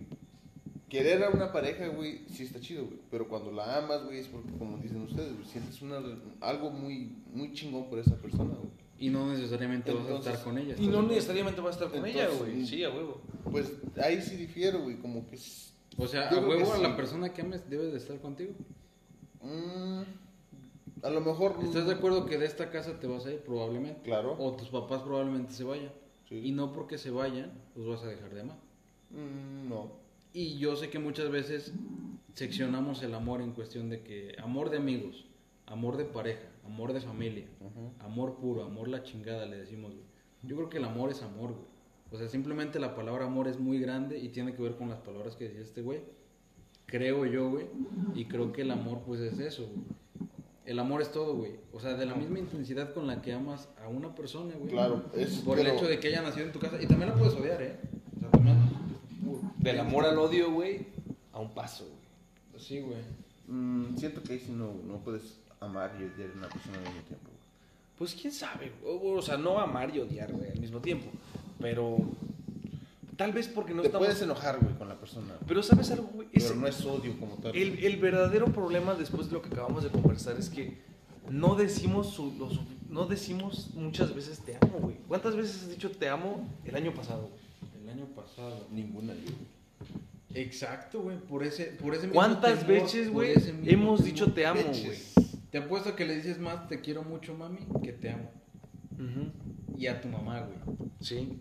S3: querer a una pareja, güey, sí está chido, güey. Pero cuando la amas, güey, es porque, como dicen ustedes, güey, sientes una, algo muy, muy chingón por esa persona, güey.
S2: Y no necesariamente vas a
S3: Entonces-
S2: estar con ella.
S1: Y
S2: ¿estás de
S1: no necesariamente va a estar con ella,
S3: Entonces,
S1: güey. Sí, a huevo.
S3: Pues ahí sí difiero, güey, como que... es-
S2: O sea, a huevo a
S3: sí.
S2: la persona que ames debe de estar contigo.
S3: mm, a lo mejor...
S2: ¿Estás de acuerdo que de esta casa te vas a ir? Probablemente.
S3: Claro.
S2: O tus papás probablemente se vayan.
S3: Sí.
S2: Y no porque se vayan, los vas a dejar de amar.
S3: Mm, no.
S2: Y yo sé que muchas veces seccionamos el amor en cuestión de que amor de amigos, amor de pareja, amor de familia, amor puro, amor la chingada, le decimos, güey. Yo creo que el amor es amor, güey. O sea, simplemente la palabra amor es muy grande y tiene que ver con las palabras que decía este güey. Creo yo, güey. Y creo que el amor, pues es eso, güey. El amor es todo, güey. O sea, de la misma intensidad con la que amas a una persona, güey.
S3: Claro, es-
S2: Por el hecho de que haya nacido en tu casa. Y también la puedes odiar, ¿eh? O sea, también.
S1: Del amor al odio, güey, a un paso, güey.
S2: Sí, güey.
S3: Mm, siento que ahí sí no, no puedes amar y odiar a una persona al mismo tiempo. güey.
S1: Pues quién sabe, o, o sea, no amar y odiar, güey, al mismo tiempo. Pero tal vez porque no
S3: Te
S1: estamos...
S3: puedes enojar, güey, con la persona. güey,
S1: Pero ¿sabes algo, güey?
S3: Pero no es odio como tal.
S1: El, el verdadero problema después de lo que acabamos de conversar es que no decimos, su- lo su- no decimos muchas veces te amo, güey. ¿Cuántas veces has dicho te amo el año pasado? güey?
S2: El año pasado.
S3: Ninguna, yo.
S2: Exacto, güey. Por ese, por ese mismo
S1: ¿Cuántas
S2: temor,
S1: veces, güey, hemos
S2: temor.
S1: dicho te amo, güey?
S2: Te apuesto que le dices más te quiero mucho, mami, que te amo. Y a tu mamá, güey.
S1: Sí,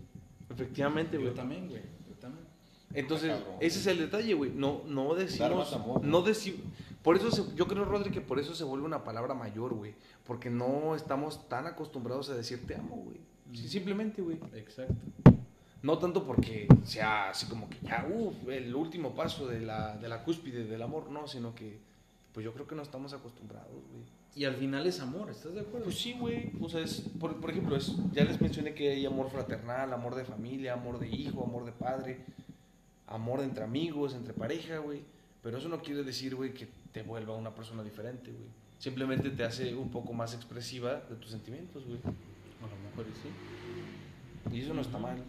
S1: efectivamente,
S2: Yo
S1: güey.
S2: también, güey. Yo también.
S1: Entonces,
S3: Ah, cabrón.
S1: ese es el detalle, güey. No, no
S3: Dar
S1: decimos.
S3: más amor,
S1: no
S3: ¿no?
S1: decimos. Por eso, se- yo creo, Rodri, que por eso se vuelve una palabra mayor, güey. Porque no estamos tan acostumbrados a decir te amo, güey. Sí, simplemente, güey.
S2: Exacto.
S1: No tanto porque sea así como que ya, uff, el último paso de la, de la cúspide del amor, no, sino que, pues yo creo que no estamos acostumbrados, güey.
S2: Y al final es amor, ¿estás de acuerdo?
S1: Pues sí, güey. O sea, es, por, por ejemplo, es, ya les mencioné que hay amor fraternal, amor de familia, amor de hijo, amor de padre, amor entre amigos, entre pareja, güey. Pero eso no quiere decir, güey, que te vuelva una persona diferente, güey. Simplemente te hace un poco más expresiva de tus sentimientos, güey.
S2: A lo mejor sí.
S1: Y eso no está mal.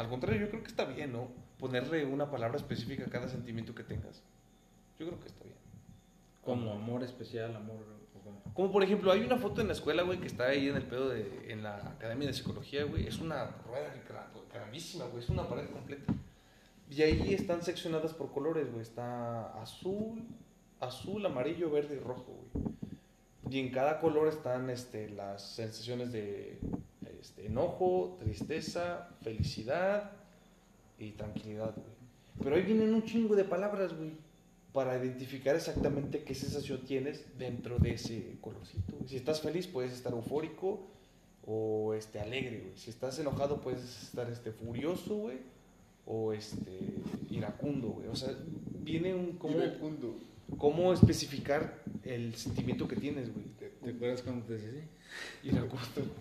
S1: Al contrario, yo creo que está bien, ¿no? Ponerle una palabra específica a cada sentimiento que tengas. Yo creo que está bien.
S2: Como amor especial, amor. como-
S1: por ejemplo, hay una foto en la escuela, güey, que está ahí en el pedo de, en la Academia de Psicología, güey. Es una rueda gra- grandísima, güey. Es una pared completa. Y ahí están seccionadas por colores, güey. Está azul, azul, amarillo, verde y rojo, güey. Y en cada color están este, las sensaciones de este, enojo, tristeza, felicidad y tranquilidad, güey. Pero ahí vienen un chingo de palabras, güey, para identificar exactamente qué sensación tienes dentro de ese colorcito. güey. Si estás feliz, puedes estar eufórico o este, alegre, güey. Si estás enojado, puedes estar este, furioso, güey, o este, iracundo, güey. O sea, viene un... Cómo,
S3: Iracundo.
S1: Cómo especificar el sentimiento que tienes, güey.
S2: ¿Te acuerdas cuando te decía así?
S1: Iracundo.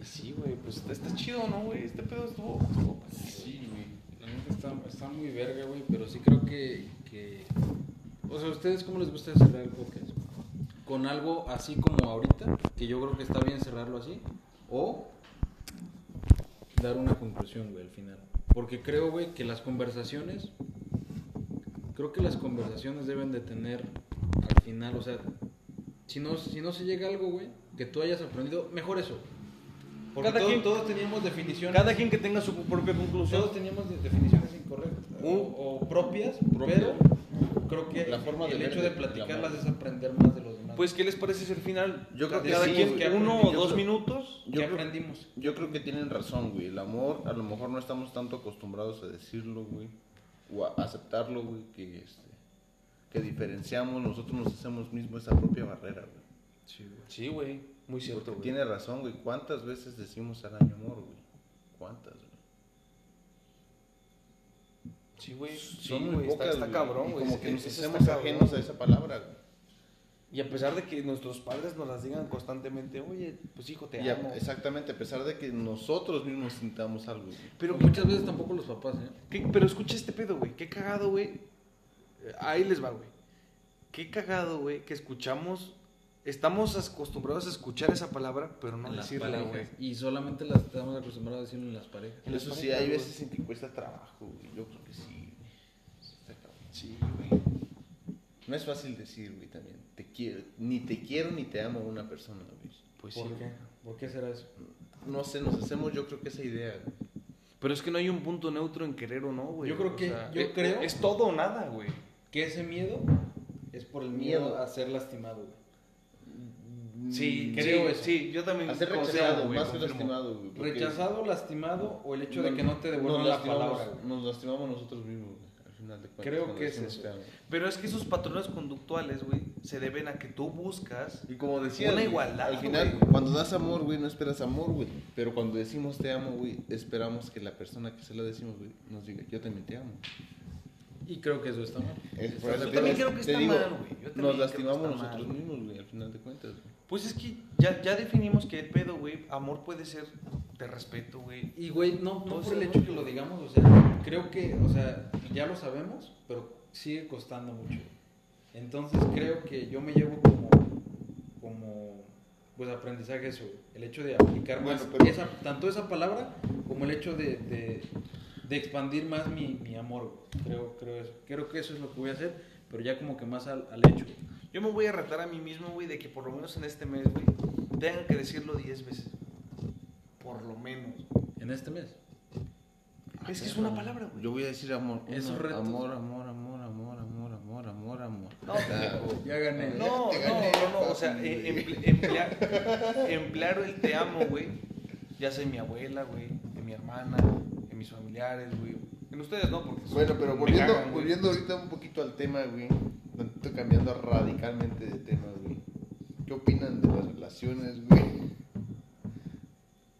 S1: Y Sí, güey, pues está, está chido, ¿no, güey? Este pedo estuvo... estuvo.
S2: Sí, güey. La neta está, está muy verga, güey, pero sí creo que, que... O sea, ¿a ustedes cómo les gusta cerrar el podcast? ¿Con algo así como ahorita? Que yo creo que está bien cerrarlo así. ¿O dar una conclusión, güey, al final? Porque creo, güey, que las conversaciones... Creo que las conversaciones deben de tener al final, o sea, si no, si no se llega a algo, güey, que tú hayas aprendido, mejor eso. Porque
S1: Cada
S2: todos,
S1: quien-
S2: todos teníamos definiciones.
S1: Cada quien que tenga su propia conclusión.
S2: Todos teníamos de- definiciones incorrectas o, o propias,
S3: Propia.
S2: pero creo que
S3: La forma de
S2: el hecho de platicarlas es aprender más de los demás.
S1: Pues, ¿qué les parece si al final?
S3: Yo creo que
S1: cada
S3: sí,
S1: quien
S3: güey.
S1: uno o dos
S3: creo-
S1: minutos.
S2: ¿qué
S3: yo creo-
S2: aprendimos?
S3: Yo creo que tienen razón, güey. El amor, a lo mejor no estamos tanto acostumbrados a decirlo, güey. O a aceptarlo, güey, que, este, que diferenciamos, nosotros nos hacemos mismo esa propia barrera, güey.
S1: Sí, güey. Muy cierto,
S3: Porque
S1: güey.
S3: tiene razón, güey. ¿Cuántas veces decimos al año amor, güey? ¿Cuántas, güey?
S1: Sí, güey. Sí,
S3: Son muy
S1: güey. Está,
S3: pocas,
S1: está
S3: güey.
S1: cabrón,
S3: Y
S1: güey.
S3: Como
S1: Es
S3: que nos hacemos
S1: está
S3: ajenos a esa palabra, güey.
S1: Y a pesar de que nuestros padres nos las digan constantemente, oye, pues hijo, te
S3: Y a-
S1: amo.
S3: exactamente, a pesar de que nosotros mismos sintamos algo, güey.
S1: Pero,
S2: muchas veces tampoco los papás, ¿eh?
S1: ¿qué- pero escucha este pedo, güey. Qué cagado, güey. Eh, Ahí les va, güey. Qué cagado, güey, que escuchamos. Estamos acostumbrados a escuchar esa palabra, pero no
S2: En las
S1: decirla,
S2: parejas.
S1: güey.
S2: Y solamente las estamos acostumbrados a decirlo en las parejas.
S1: En las
S3: Eso sí,
S1: parejas,
S3: hay veces en que cuesta trabajo, güey. Yo creo que sí.
S1: Sí, güey.
S3: No es fácil decir, güey, también. Te quiero, ni te quiero ni te amo a una persona, güey.
S1: Pues sí.
S2: ¿Por qué? ¿Por qué será eso?
S3: No sé, nos hacemos yo creo que esa idea, güey.
S1: Pero es que no hay un punto neutro en querer o no, güey.
S2: Yo creo
S1: O
S2: que-
S1: sea,
S2: yo
S1: eh,
S2: creo-
S1: Es todo o nada, güey.
S2: Que ese miedo es por el
S3: Miedo.
S2: miedo a ser lastimado, güey.
S1: Sí,
S2: creo
S1: sí,
S2: eso.
S1: sí, yo también.
S3: A ser rechazado,
S1: güey,
S3: más que
S1: confirmo.
S3: lastimado, güey.
S2: Rechazado, lastimado o el hecho de que no te devuelvan la palabra, güey.
S3: Nos lastimamos nosotros mismos, güey, final de cuentas.
S2: Creo que es eso.
S1: Pero es que esos patrones conductuales, güey, se deben a que tú buscas
S3: Y como decía,
S1: Una igualdad,
S3: al final,
S1: güey.
S3: cuando das amor, güey, no esperas amor, güey. Pero cuando decimos te amo, güey, esperamos que la persona que se lo decimos, güey, nos diga, yo también te amo.
S2: Y creo que eso está mal.
S3: Es- por
S2: Yo
S3: eso te
S1: también creo que está
S3: digo,
S1: mal, güey. Yo
S3: Nos lastimamos nosotros
S1: mal.
S3: mismos, güey, al final de cuentas. güey.
S1: Pues es que ya, ya definimos que el pedo, güey, amor puede ser de respeto, güey.
S2: Y, güey, no, no
S1: Todo
S2: por el hecho que lo digamos, o sea, creo que, o sea, ya lo sabemos, pero sigue costando mucho. Entonces creo que yo me llevo como, como, pues aprendizaje eso, el hecho de aplicar
S3: Bueno,
S2: más,
S3: pero-
S2: esa, tanto esa palabra como el hecho de, de, de expandir más mi, mi amor, creo, creo, eso. creo que eso es lo que voy a hacer, pero ya como que más al, al hecho.
S1: Yo me voy a retar a mí mismo, güey, de que por lo menos en este mes, güey, tengan que decirlo 10 veces. Por lo menos.
S2: En este mes.
S1: Es que es una palabra, güey.
S3: Yo voy a decir amor.
S2: Esos
S3: una-
S2: retos.
S3: Amor, amor, amor, amor, amor, amor, amor, amor.
S1: No.
S2: Ya gané.
S1: No, no,
S3: gané,
S1: no, no, o sea, eh, emplear, emplear el te amo, güey, ya sea en mi abuela, güey, en mi hermana, en mis familiares, güey, en ustedes no, porque
S3: Bueno, pero volviendo, volviendo ahorita un poquito al tema, güey. Estoy cambiando radicalmente de tema, güey. ¿Qué opinan de las relaciones, güey?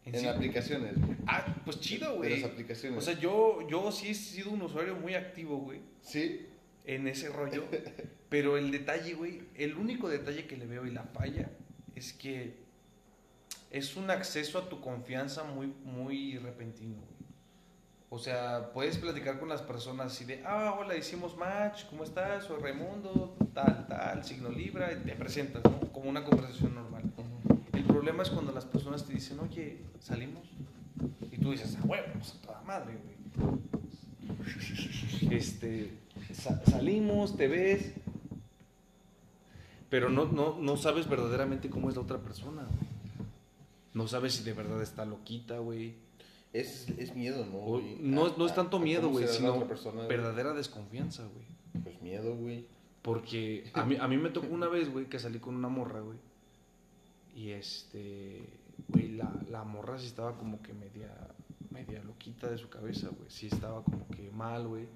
S1: En
S3: En
S1: sí-
S3: aplicaciones, güey.
S1: Ah, pues chido, güey.
S3: las aplicaciones.
S1: O sea, yo, yo sí he sido un usuario muy activo, güey,
S3: sí.
S1: en ese rollo, pero el detalle, güey, el único detalle que le veo y la falla es que es un acceso a tu confianza muy, muy repentino, güey. O sea, puedes platicar con las personas así de, ah, hola, hicimos match, ¿cómo estás? Soy Raimundo, tal, tal, signo Libra, y te presentas, ¿no? Como una conversación normal. El problema es cuando las personas te dicen, oye, salimos. Y tú dices, ah, bueno, pues a toda madre, güey. Este, sa- salimos, te ves. Pero no, no, no sabes verdaderamente cómo es la otra persona, güey. No sabes si de verdad está loquita, güey.
S3: Es, es miedo, ¿no?
S1: O-? No, no es tanto miedo, güey, sino
S3: persona, güey.
S1: verdadera desconfianza, güey.
S3: Pues miedo, güey.
S1: Porque a mí, a mí me tocó una vez, güey, que salí con una morra, güey. Y este, güey, la, la morra sí estaba como que media, media loquita de su cabeza, güey. Sí estaba como que mal, güey.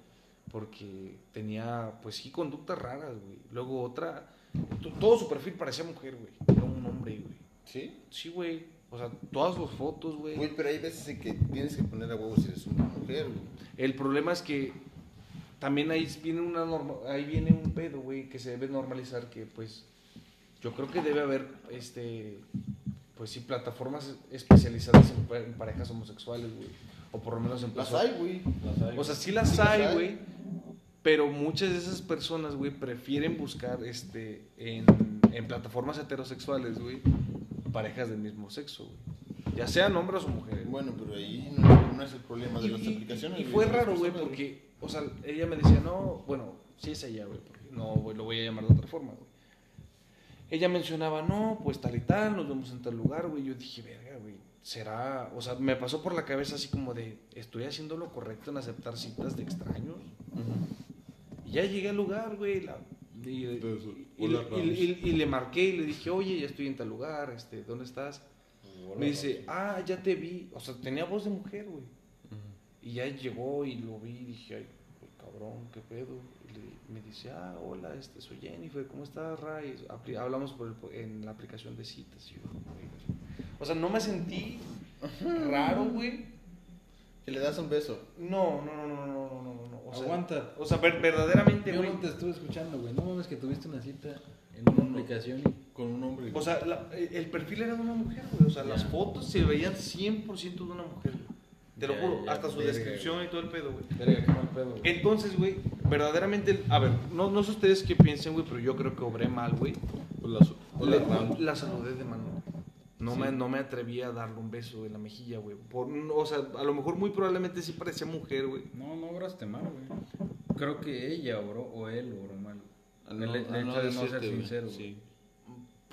S1: Porque tenía, pues sí, conductas raras, güey. Luego otra, to- todo su perfil parecía mujer, güey. No un hombre, güey.
S3: ¿Sí?
S1: Sí, güey. O sea, todas sus fotos, güey.
S3: Güey, pero hay veces en que tienes que poner a huevo si eres una mujer, güey.
S1: El problema es que también ahí viene una norma, ahí viene un pedo, güey, que se debe normalizar que pues yo creo que debe haber este pues sí plataformas especializadas en, pa- en parejas homosexuales, güey, o por lo menos en
S3: Las
S1: perso-
S3: hay, güey.
S1: O sea, sí las
S3: Sí las
S1: hay, güey. Pero muchas de esas personas, güey, prefieren buscar este en, en plataformas heterosexuales, güey, parejas del mismo sexo, güey. Ya sean hombres o mujeres.
S3: Bueno, pero ahí no, no es el problema de
S1: Y-
S3: las
S1: y-
S3: aplicaciones.
S1: Y fue
S3: las
S1: raro, güey, porque, o sea, ella me decía, no, bueno, sí es ella, güey, porque no güey, lo voy a llamar de otra forma, güey. Ella mencionaba, no, pues tal y tal, nos vemos en tal lugar, güey. Yo dije, verga, güey, será, o sea, me pasó por la cabeza así como de, estoy haciendo lo correcto en aceptar citas de extraños. Y ya llegué al lugar, güey, la- y,
S3: Entonces,
S1: y-
S3: hola,
S1: y- y- y- y le marqué y le dije, oye, ya estoy en tal lugar, este, ¿dónde estás? Me dice, ah, ya te vi. O sea, tenía voz de mujer, güey. Y ya llegó y lo vi y dije, ay, cabrón, qué pedo. Le- me dice, ah, hola, este, soy Jennifer, ¿cómo estás, Ray? Apli- Hablamos por el- en la aplicación de citas. Y yo, o sea, no me sentí raro, güey.
S3: Que le das un beso.
S1: No, no, no, no, no, no, no, no. O sea,
S2: Aguanta.
S1: O sea, ver- verdaderamente,
S2: Yo
S1: güey.
S2: no te estuve escuchando, güey. No mames que tuviste una cita en una aplicación
S3: Con un hombre.
S1: O sea, la- el perfil era de una mujer, güey. O sea, las
S2: Ya.
S1: fotos se veían 100% de una mujer, güey. Te lo
S2: Ya,
S1: juro,
S2: ya,
S1: hasta su
S2: verga,
S1: descripción y todo el pedo, güey.
S2: Verga, qué mal pedo, güey.
S1: Entonces, güey, verdaderamente, a ver, no, no sé ustedes qué piensen, güey, pero yo creo que obré mal, güey.
S3: Hola, su- hola,
S1: Le-
S3: Ram.
S1: La saludé de mano. No,
S3: Sí.
S1: me, no me atreví a darle un beso en la mejilla, güey. Por, o sea, a lo mejor muy probablemente sí parecía mujer, güey.
S2: No, no obraste mal, güey. Creo que ella obró o él obró mal.
S3: No-
S2: el
S3: al
S2: hecho
S3: no
S2: de no ser sincero, güey.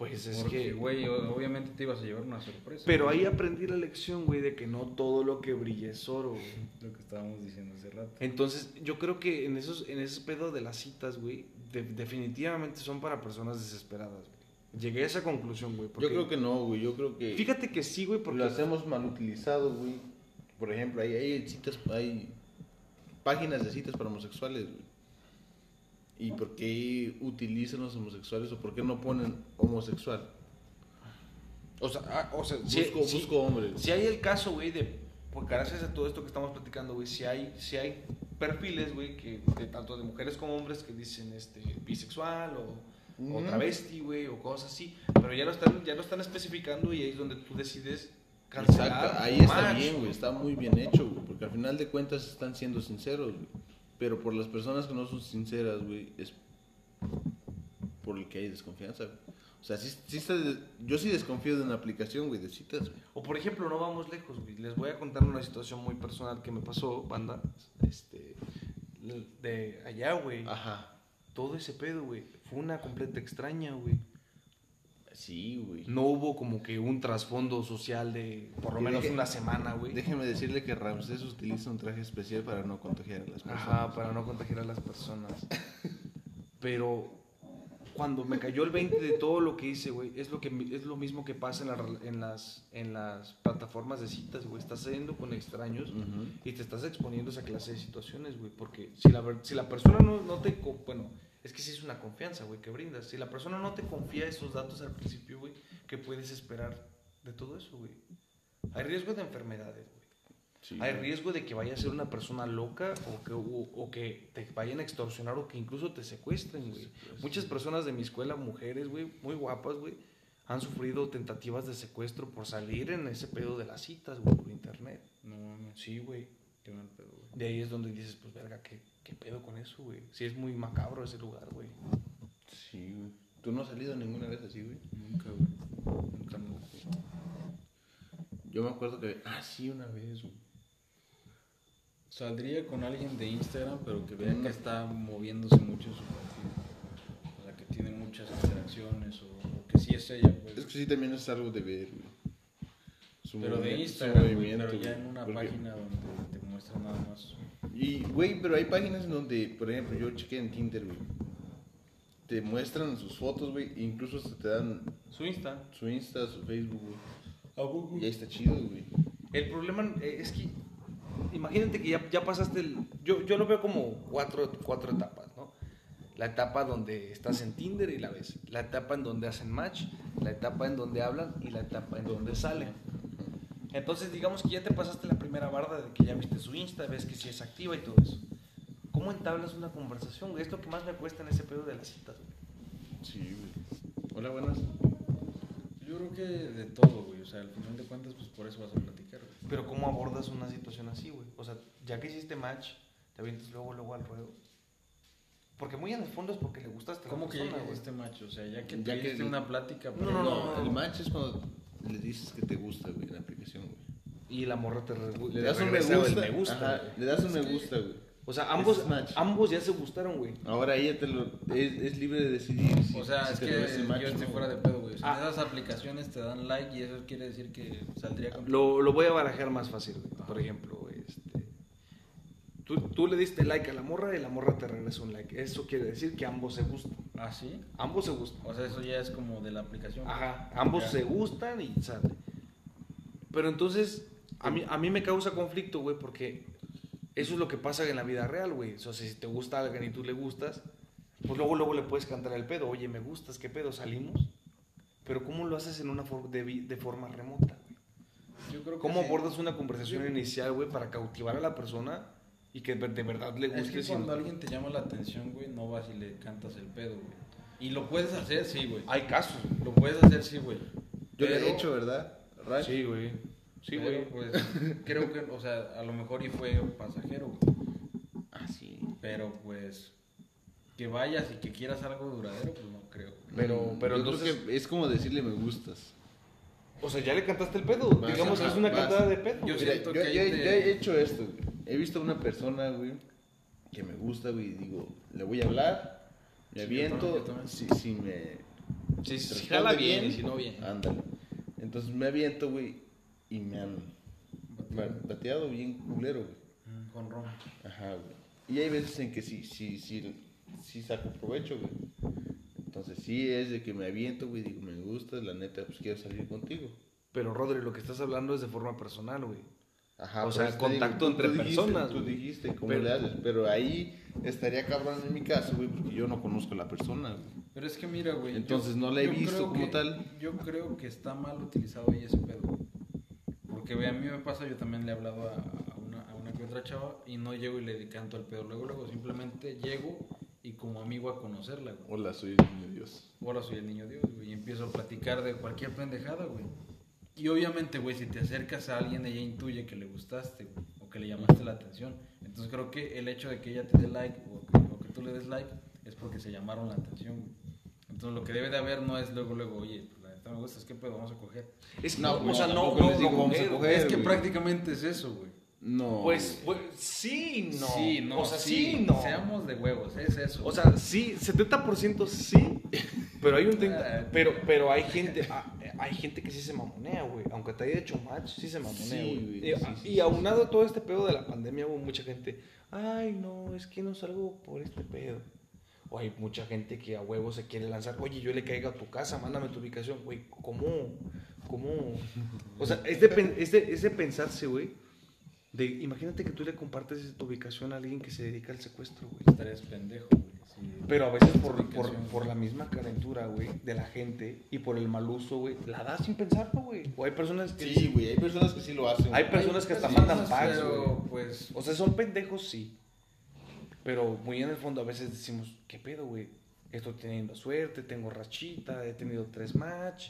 S1: Pues es
S2: Porque,
S1: que,
S2: güey, obviamente te ibas a llevar una sorpresa.
S1: Pero
S2: güey.
S1: ahí aprendí la lección, güey, de que no todo lo que brilla es oro, güey.
S2: Lo que estábamos diciendo hace rato.
S1: Entonces, yo creo que en esos en ese pedo de las citas, güey, de- definitivamente son para personas desesperadas, güey. Llegué a esa conclusión, güey.
S3: Yo creo que no, güey. Yo creo que.
S1: Fíjate que sí, güey, porque...
S3: lo hacemos mal utilizado, güey. Por ejemplo, hay, hay citas, hay páginas de citas para homosexuales, güey. ¿Y por qué utilizan los homosexuales o por qué no ponen homosexual?
S1: O sea, ah, o sea si,
S3: Busco,
S1: si-
S3: busco hombre.
S1: si hay el caso, güey, de... Pues gracias a todo esto que estamos platicando, güey, si hay, si hay perfiles, güey, que de, tanto de mujeres como hombres que dicen este bisexual o, travesti, güey, o cosas así. Pero ya lo están, ya lo están especificando y ahí es donde tú decides cancelar.
S3: Exacto, ahí está
S1: match.
S3: bien, güey, está muy bien hecho, güey, porque al final de cuentas están siendo sinceros, güey. Pero por las personas que no son sinceras, güey, es por el que hay desconfianza, güey. O sea, sí, sí está de- yo sí desconfío de una aplicación, güey, de citas, güey.
S1: O por ejemplo, no vamos lejos, güey. Les voy a contar una situación muy personal que me pasó, banda. Este, de allá, güey.
S3: Ajá.
S1: Todo ese pedo, güey. Fue una completa extraña, güey.
S3: Sí, güey.
S1: No hubo como que un trasfondo social de por lo
S3: Y
S1: menos
S3: deje-
S1: una semana, güey.
S3: Déjeme decirle que Ramsés utiliza un traje especial para no contagiar a las personas.
S1: Ajá, para no contagiar a las personas. Pero cuando me cayó el 20 de todo lo que hice, güey, es lo que es lo mismo que pasa en, la rel- en las en las plataformas de citas, güey. Estás saliendo con extraños y te estás exponiendo a esa clase de situaciones, güey, porque si la si la persona no, no te bueno, es que sí es una confianza, güey, que brindas. Si la persona no te confía esos datos al principio, güey, ¿qué puedes esperar de todo eso, güey? Hay riesgo de enfermedades, güey.
S3: Sí,
S1: Hay
S3: güey.
S1: riesgo de que vaya a ser una persona loca o que, o, o que te vayan a extorsionar o que incluso te secuestren, güey. Muchas personas de mi escuela, mujeres, güey, muy guapas, güey, han sufrido tentativas de secuestro por salir en ese pedo de las citas, güey, por internet.
S2: No mames,
S1: Sí, güey.
S2: qué mal pedo, güey.
S1: De ahí es donde dices, pues, verga, ¿qué, qué pedo con eso, güey? Sí, es muy macabro ese lugar, güey.
S3: Sí, güey. ¿Tú no has salido ninguna vez así, güey?
S2: Nunca, güey. Nunca, nunca.
S3: Yo me acuerdo que... Ah, sí, una vez, güey.
S2: Saldría con alguien de Instagram, pero que vea que está moviéndose mucho en su perfil. O sea, que tiene muchas interacciones o, o que sí es ella, güey.
S3: Es que sí, también es algo de ver, güey. Su
S2: Pero de Instagram, güey, pero ya
S3: güey.
S2: en una
S3: Porque-
S2: página donde te muestra nada más.
S3: Y, güey, pero hay páginas en donde, por ejemplo, yo chequé en Tinder, güey. Te muestran sus fotos, güey. e Incluso hasta te dan
S1: Su Insta.
S3: su Insta, su Facebook, güey. Y ahí está chido, güey.
S1: El problema eh, es que, imagínate que ya, ya pasaste el... Yo, yo lo veo como cuatro, cuatro etapas, ¿no? La etapa donde estás en Tinder y la ves. La etapa en donde hacen match, la etapa en donde hablan y la etapa en donde salen. Entonces, digamos que ya te pasaste la primera barda de que ya viste su Insta, ves que sí es activa y todo eso. ¿Cómo entablas una conversación? Es lo que más me cuesta en ese pedo de las citas, güey.
S3: Sí, güey. Hola, buenas.
S2: Yo creo que de todo, güey. O sea, al final de cuentas, pues por eso vas a platicar, güey.
S1: Pero ¿cómo abordas una situación así, güey? O sea, ya que hiciste match, te avientas luego, luego al ruedo. Porque muy en el fondo es porque le gustaste
S2: ¿Cómo que
S1: persona,
S2: ya
S1: güey.
S2: este macho? O sea, ya que
S3: Ya que
S2: una plática.
S1: No, no,
S3: No,
S1: no.
S3: el match es cuando le dices que te gusta, güey, en la aplicación, güey.
S1: Y la morra te, re-
S3: Le
S1: te
S3: das un me gusta.
S1: me gusta,
S3: ajá, le das un me gusta, güey.
S1: O sea, ambos, ambos ya se gustaron, güey.
S3: Ahora ella te lo, es, es libre de decidir si
S2: O sea,
S3: si
S2: es que
S3: match
S2: yo estoy
S3: no,
S2: fuera de pedo, güey. O sea,
S1: Ah.
S2: esas aplicaciones te dan like y eso quiere decir que saldría con...
S1: Lo, lo voy a barajar más fácil, güey. Por ejemplo, este, tú, tú le diste like a la morra y la morra te regresa un like. Eso quiere decir que ambos se gustan.
S2: ¿Ah, sí?
S1: Ambos se gustan.
S2: O sea, eso ya es como de la aplicación.
S1: Ajá, ambos
S2: Ya.
S1: se gustan y sale. Pero entonces, a mí, a mí me causa conflicto, güey, porque eso es lo que pasa en la vida real, güey. O sea, si te gusta alguien y tú le gustas, pues luego, luego le puedes cantar el pedo. Oye, me gustas, ¿qué pedo? ¿Salimos? Pero ¿cómo lo haces en una for- de, de forma remota, güey?
S2: Yo creo que
S1: ¿Cómo
S2: sí.
S1: abordas una conversación inicial, güey, para cautivar a la persona y que de verdad le guste?
S2: Es que
S1: sin-
S2: cuando alguien te llama la atención, güey, no vas y le cantas el pedo, güey. Y lo puedes hacer, sí, güey.
S1: Hay casos.
S2: Lo puedes hacer, sí, güey.
S3: Yo lo
S2: Pero-
S3: he hecho, ¿verdad?
S1: Sí, güey. Sí,
S2: pero,
S1: güey.
S2: Pues creo que, o sea, a lo mejor y fue pasajero, güey.
S3: Ah, sí.
S2: Pero pues que vayas y que quieras algo duradero, pues no creo. güey.
S1: Pero, pero
S3: Yo creo
S1: entonces,
S3: que es como decirle me gustas.
S1: o sea, ya le cantaste el pedo.
S3: Vas,
S1: Digamos que
S3: ajá,
S1: es una
S3: vas.
S1: cantada de pedo.
S2: Yo.
S3: Mira,
S2: siento
S3: yo,
S2: que
S3: yo-
S2: te-
S3: yo he hecho esto, güey. He visto a una persona, güey, que me gusta, güey, y digo, le voy a hablar, me
S2: Sí, yo
S3: aviento,
S2: también, yo también.
S3: si, si me...
S1: Si, si jala bien y si no bien.
S3: Ándale. Entonces me aviento, güey, y me han ba- bateado bien culero, güey.
S2: Mm, Con Roma.
S3: Ajá, güey. Y hay veces en que sí, sí, sí, sí saco provecho, güey. Entonces sí es de que me aviento, güey, digo, me gusta, la neta, pues quiero salir contigo.
S1: Pero, Rodri, lo que estás hablando es de forma personal, güey.
S3: Ajá,
S1: O sea,
S3: digo,
S1: contacto
S3: tú-
S1: entre
S3: tú dijiste,
S1: personas,
S3: Tú
S1: güey.
S3: dijiste cómo
S1: Pero-
S3: le haces, pero ahí estaría cabrón en mi caso, güey, porque yo no conozco a la persona, güey.
S2: Pero es que mira, güey.
S3: Entonces,
S2: yo-
S3: no la he visto como
S2: que-
S3: tal.
S2: Yo creo que está mal utilizado ahí ese pedo. Porque, güey, a mí me pasa, yo también le he hablado a, a una, a una que otra chava y no llego y le canto al pedo. Luego, luego simplemente llego y como amigo a conocerla, güey.
S3: Hola, soy el niño Dios.
S2: Ahora soy el niño Dios, güey. Y empiezo a platicar de cualquier pendejada, güey. Y obviamente, güey, si te acercas a alguien, ella intuye que le gustaste, güey, o que le llamaste la atención. Entonces creo que el hecho de que ella te dé like o que, o que tú le des like es porque se llamaron la atención, güey. Entonces lo que debe de haber no es luego, luego, oye, pues, la neta me gusta, es que pedo, vamos a coger.
S1: Es que,
S3: No,
S1: o sea, no, no,
S3: digo
S1: no
S3: vamos a
S1: coger,
S2: es que
S3: güey.
S2: prácticamente es eso, güey.
S3: No.
S1: Pues, pues, sí, no.
S2: Sí, no,
S1: O sea, sí, no.
S2: Seamos de huevos, es eso.
S1: O sea, sí, 70% sí, pero hay un 30, pero pero hay gente ah, hay gente que sí se mamonea, güey, aunque te haya hecho match, sí se mamonea, güey. y,
S3: sí, sí,
S1: y
S3: sí,
S1: aunado todo este pedo de la pandemia, hubo mucha gente, ay, no, es que no salgo por este pedo. O hay mucha gente que a huevo se quiere lanzar, oye, yo le caigo a tu casa, mándame tu ubicación, güey, ¿cómo? ¿Cómo? O sea, es de, es de, es de pensarse, güey, de, imagínate que tú le compartes tu ubicación a alguien que se dedica al secuestro, güey.
S2: estarías pendejo, güey.
S1: Pero a veces por, por, la misma calentura, güey, de la gente y por el mal uso, güey, la das sin pensarlo, güey. O hay personas que...
S3: Sí, güey, hay personas que sí lo hacen.
S1: Hay personas que hasta mandan packs, güey.
S2: pues,
S1: O sea, son pendejos, sí. Pero muy en el fondo a veces decimos, ¿qué pedo, güey? Estoy teniendo suerte, tengo rachita, he tenido tres match,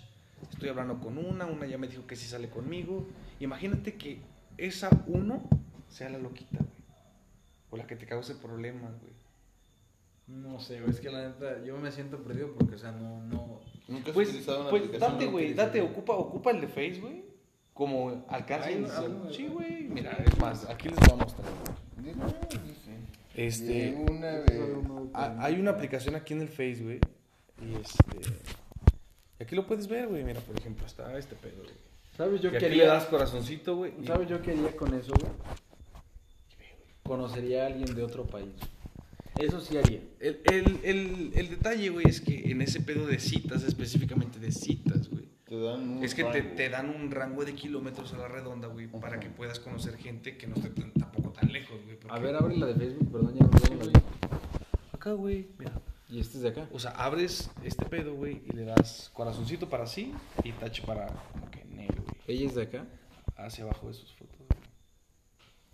S1: estoy hablando con una, una ya me dijo que sí sale conmigo. Imagínate que esa uno sea la loquita, güey. O la que te cause problemas, güey.
S2: No sé, güey, es que la neta, yo me siento perdido porque, o sea, no, no,
S3: Nunca has
S1: Pues,
S3: utilizado una
S1: pues
S3: aplicación.
S1: date, güey, date, ocupa, ocupa el de Face, güey. Como alcance
S2: no.
S1: Sí, güey. Mira, es más, aquí les voy a mostrar. Este,
S3: una vez.
S1: ha- hay una aplicación aquí en el Face, güey. Y este. y aquí lo puedes ver, güey. Mira, por ejemplo, está este pedo, güey.
S2: ¿Sabes? Yo
S1: y aquí
S2: quería,
S1: le das corazoncito, güey. y-
S2: ¿sabes? Yo quería con eso, güey. Conocería a alguien de otro país. Eso sí haría.
S1: El, el, el, el detalle, güey, es que en ese pedo de citas, específicamente de citas, güey.
S3: Te dan un
S1: Es que te,
S3: rango.
S1: te dan un rango de kilómetros a la redonda, güey, para que puedas conocer gente que no esté tan- tampoco tan lejos, güey. porque-
S2: A ver, abre la de Facebook, perdón, ya no tengo la.
S1: Acá, güey, mira.
S2: Y este es de acá.
S1: O sea, abres este pedo, güey, y le das corazoncito para sí y touch para como que negro, güey.
S2: ¿Ella es de acá?
S1: Hacia abajo de sus fotos, güey.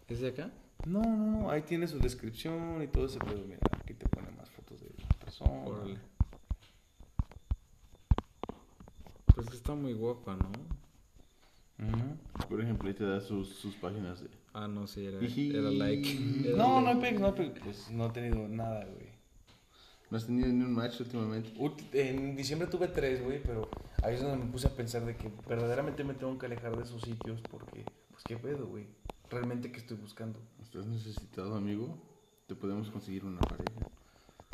S2: ¿Es de acá?
S1: No, no, no, ahí tiene su descripción y todo ese pedo, mira. Aquí te pone más fotos de la persona.
S2: Órale. Pues está muy guapa, ¿no?
S1: Ujú.
S3: Por ejemplo, ahí te da sus, sus páginas de.
S2: Ah, no, sí, era, era like. Era
S1: No, no
S2: like.
S1: no pegue. Pues no he tenido nada, güey.
S3: ¿No has tenido ni un match últimamente?
S1: Ulti- En diciembre tuve tres, güey, pero ahí es donde me puse a pensar de que verdaderamente me tengo que alejar de esos sitios porque, pues, ¿qué pedo, güey? Realmente, ¿qué estoy buscando?
S3: ¿Estás necesitado, amigo? Te podemos conseguir una pareja.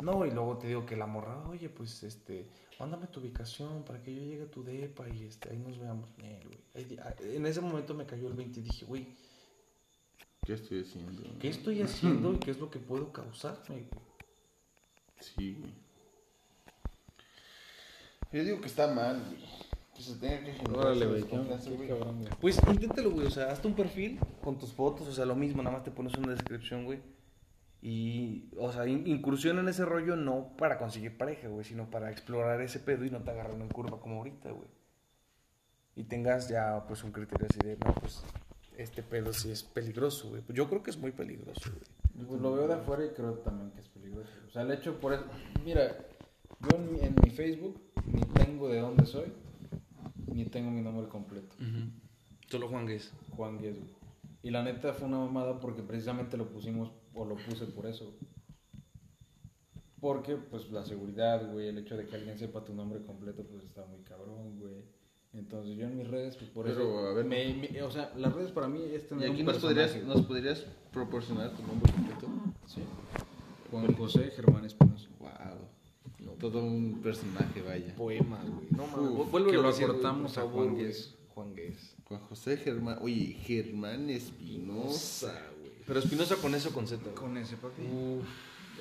S1: No, y luego te digo que la morra, oye, pues, este, mándame tu ubicación para que yo llegue a tu depa y, este, ahí nos veamos. Eh, güey. Ah, En ese momento me cayó el 20 y dije, güey,
S3: ¿Qué estoy haciendo?
S1: ¿qué estoy haciendo y qué es lo que puedo causarme, güey?
S3: Sí, güey. Yo digo que está mal, güey. Que se tenga que generar
S2: Órale, güey.
S1: Pues inténtalo, güey. O sea, hazte un perfil con tus fotos, o sea, lo mismo, nada más te pones una descripción, güey. Y, o sea, in- incursión en ese rollo no para conseguir pareja, güey, sino para explorar ese pedo y no te agarran en curva como ahorita, güey. Y tengas ya, pues, un criterio así de, no, pues, este pedo sí es peligroso, güey. Pues yo creo que es muy peligroso, güey.
S2: Pues lo veo de afuera y creo también que es peligroso. O sea, el hecho por eso. Mira, yo en mi, en mi Facebook ni tengo de dónde soy, ni tengo mi nombre completo.
S1: Solo Juan Gues.
S2: Juan Gues, güey. Y la neta fue una mamada porque precisamente lo pusimos, o lo puse por eso. Porque, pues, la seguridad, güey, el hecho de que alguien sepa tu nombre completo, pues está muy cabrón, güey. Entonces yo en mis redes, pues por
S3: Pero,
S2: eso.
S3: a ver,
S2: me- me- o sea, las redes para mí es
S3: ¿Y
S2: tener
S3: aquí
S2: un
S3: nos podrías,
S2: personaje,
S3: nos podrías proporcionar tu nombre completo?
S2: Sí. Juan José Germán Espinosa.
S3: Todo un personaje, vaya.
S1: Poemas, güey. No mames,
S3: Uf,
S1: vuélvelo
S2: que lo
S1: a decir, güey,
S2: acortamos
S1: por
S2: a Juan. Gues.
S1: Juan.
S3: Juan José Germán. Oye, Germán Espinosa, güey.
S1: Pero Espinosa con eso con Z. güey.
S2: Con ese papi.
S1: Uf,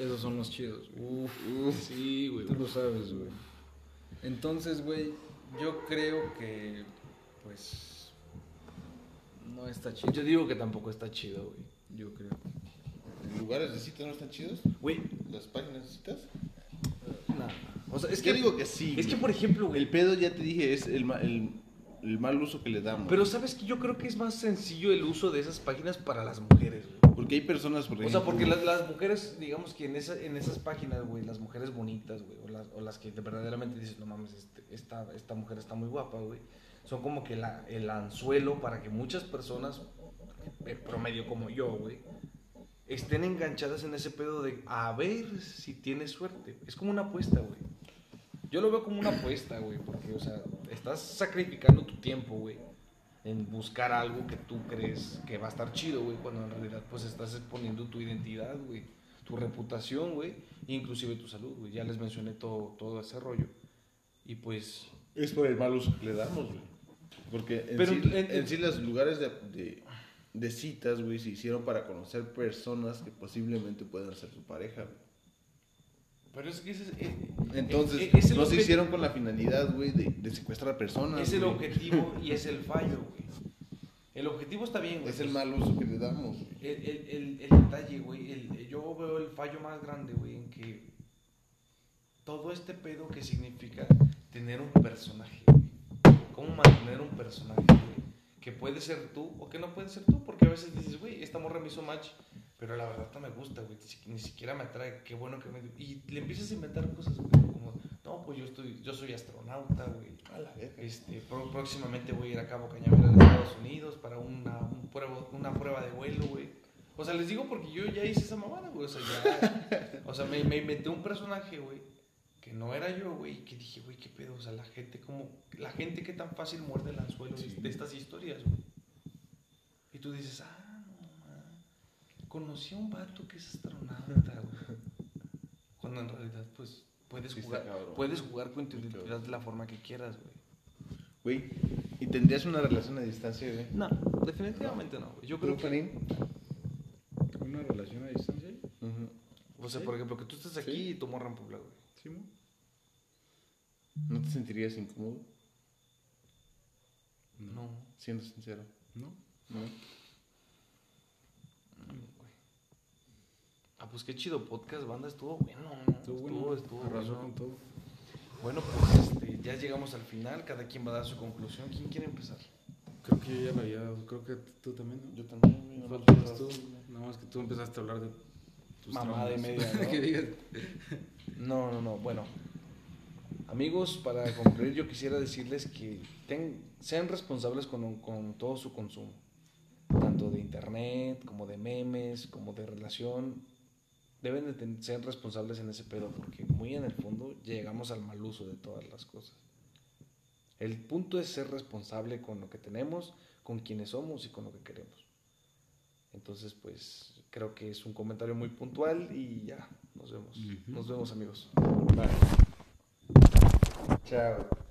S2: Esos son los chidos. güey.
S3: Uf.
S1: sí, güey.
S2: Tú lo sabes, güey. Entonces, güey, yo creo que, pues, no está chido.
S1: Yo digo que tampoco está chido, güey.
S2: Yo creo.
S3: ¿Los lugares de cita no están chidos?
S1: Güey,
S3: ¿Las páginas de citas?
S1: O sea, es que
S3: que digo que sí.
S1: Es que, por ejemplo, güey.
S3: El pedo, ya te dije, es el, ma- el, el mal uso que le damos.
S1: Pero sabes que yo creo que es más sencillo el uso de esas páginas para las mujeres, güey.
S3: Porque hay personas, por
S1: O
S3: ejemplo...
S1: sea, porque las, las mujeres, digamos que en, esa, en esas páginas, güey, las mujeres bonitas, güey, o las, o las que de- verdaderamente dices, no mames, este- esta, esta mujer está muy guapa, güey, son como que la, el anzuelo para que muchas personas, eh, promedio como yo, güey, estén enganchadas en ese pedo de a ver si tienes suerte. Es como una apuesta, güey. Yo lo veo como una apuesta, güey, porque, o sea, estás sacrificando tu tiempo, güey, en buscar algo que tú crees que va a estar chido, güey, cuando en realidad, pues, estás exponiendo tu identidad, güey, tu reputación, güey, inclusive tu salud, güey. Ya les mencioné todo, todo ese rollo. Y pues,
S3: Es por el mal uso que le damos, güey. Porque en,
S1: Pero
S3: sí,
S1: en-
S3: en sí los lugares de, de, de citas, güey, se hicieron para conocer personas que posiblemente puedan ser tu pareja, güey.
S1: pero es que ese es, eh,
S3: Entonces,
S1: eh, es
S3: no se hicieron con la finalidad, güey, de, de secuestrar personas.
S1: Es el objetivo y es el fallo, güey. El objetivo está bien, güey.
S3: Es el
S1: pues,
S3: mal uso que le damos.
S1: El, el, el, el detalle, güey, yo veo el fallo más grande, güey, en que todo este pedo que significa tener un personaje, güey. Cómo mantener un personaje, güey. Que puede ser tú o que no puede ser tú, porque a veces dices, güey, esta morra me hizo match, pero la verdad no me gusta, güey, ni si- ni siquiera me atrae, qué bueno que me... Y le empiezas a inventar cosas, güey, como, no, pues yo, estoy, yo soy astronauta, güey.
S3: A.
S1: Este, pro- próximamente voy a ir a Cabo Cañaveral de Estados Unidos para una, un prueba, una prueba de vuelo, güey. O sea, les digo porque yo ya hice esa mamada, güey. O sea, ya. O sea, me, me inventé un personaje, güey, que no era yo, güey. Que dije, güey, qué pedo. O sea, la gente, como. La gente que tan fácil muerde el anzuelo de- de estas historias, güey. Y tú dices, ah, no, ma. Conocí a un vato que es astronauta, güey. Cuando en realidad, pues, puedes
S3: Sí
S1: jugar,
S3: cabrón.
S1: puedes jugar con tu identidad de la forma que quieras, güey.
S3: Güey, ¿y tendrías una relación a distancia, güey?
S1: No, definitivamente no. güey. Yo
S3: ¿Tú,
S1: creo que,
S3: Farín?
S2: ¿Una relación a distancia?
S3: Ujú.
S1: o sea, por ejemplo, que tú estés aquí
S2: Sí.
S1: y tu morra en Puebla, güey.
S3: ¿No te sentirías incómodo?
S1: No.
S3: Siendo sincero.
S2: ¿No?
S3: ¿No?
S1: Ah, pues qué chido podcast, banda, estuvo bueno. ¿no?
S2: Estuvo bueno.
S1: estuvo bueno.
S2: con todo.
S1: Bueno, pues este, ya llegamos al final, cada quien va a dar su conclusión. ¿Quién quiere empezar?
S2: Creo que yo ya lo había dado. Creo que tú también, ¿no?
S3: Yo también, no
S2: Faltas
S3: me
S2: tú. Nada más que tú empezaste a hablar de tus
S1: Mamada y
S2: traumas.
S1: media, ¿no?
S2: digas.
S1: No, no, no. Bueno, amigos, para concluir, yo quisiera decirles que ten- sean responsables con, con todo su consumo, tanto de internet, como de memes, como de relación. Deben de ten- ser responsables en ese pedo, porque muy en el fondo llegamos al mal uso de todas las cosas. El punto es ser responsable con lo que tenemos, con quienes somos y con lo que queremos. Entonces, pues creo que es un comentario muy puntual y ya, nos vemos. Nos vemos amigos.
S3: Bye.
S1: Ciao.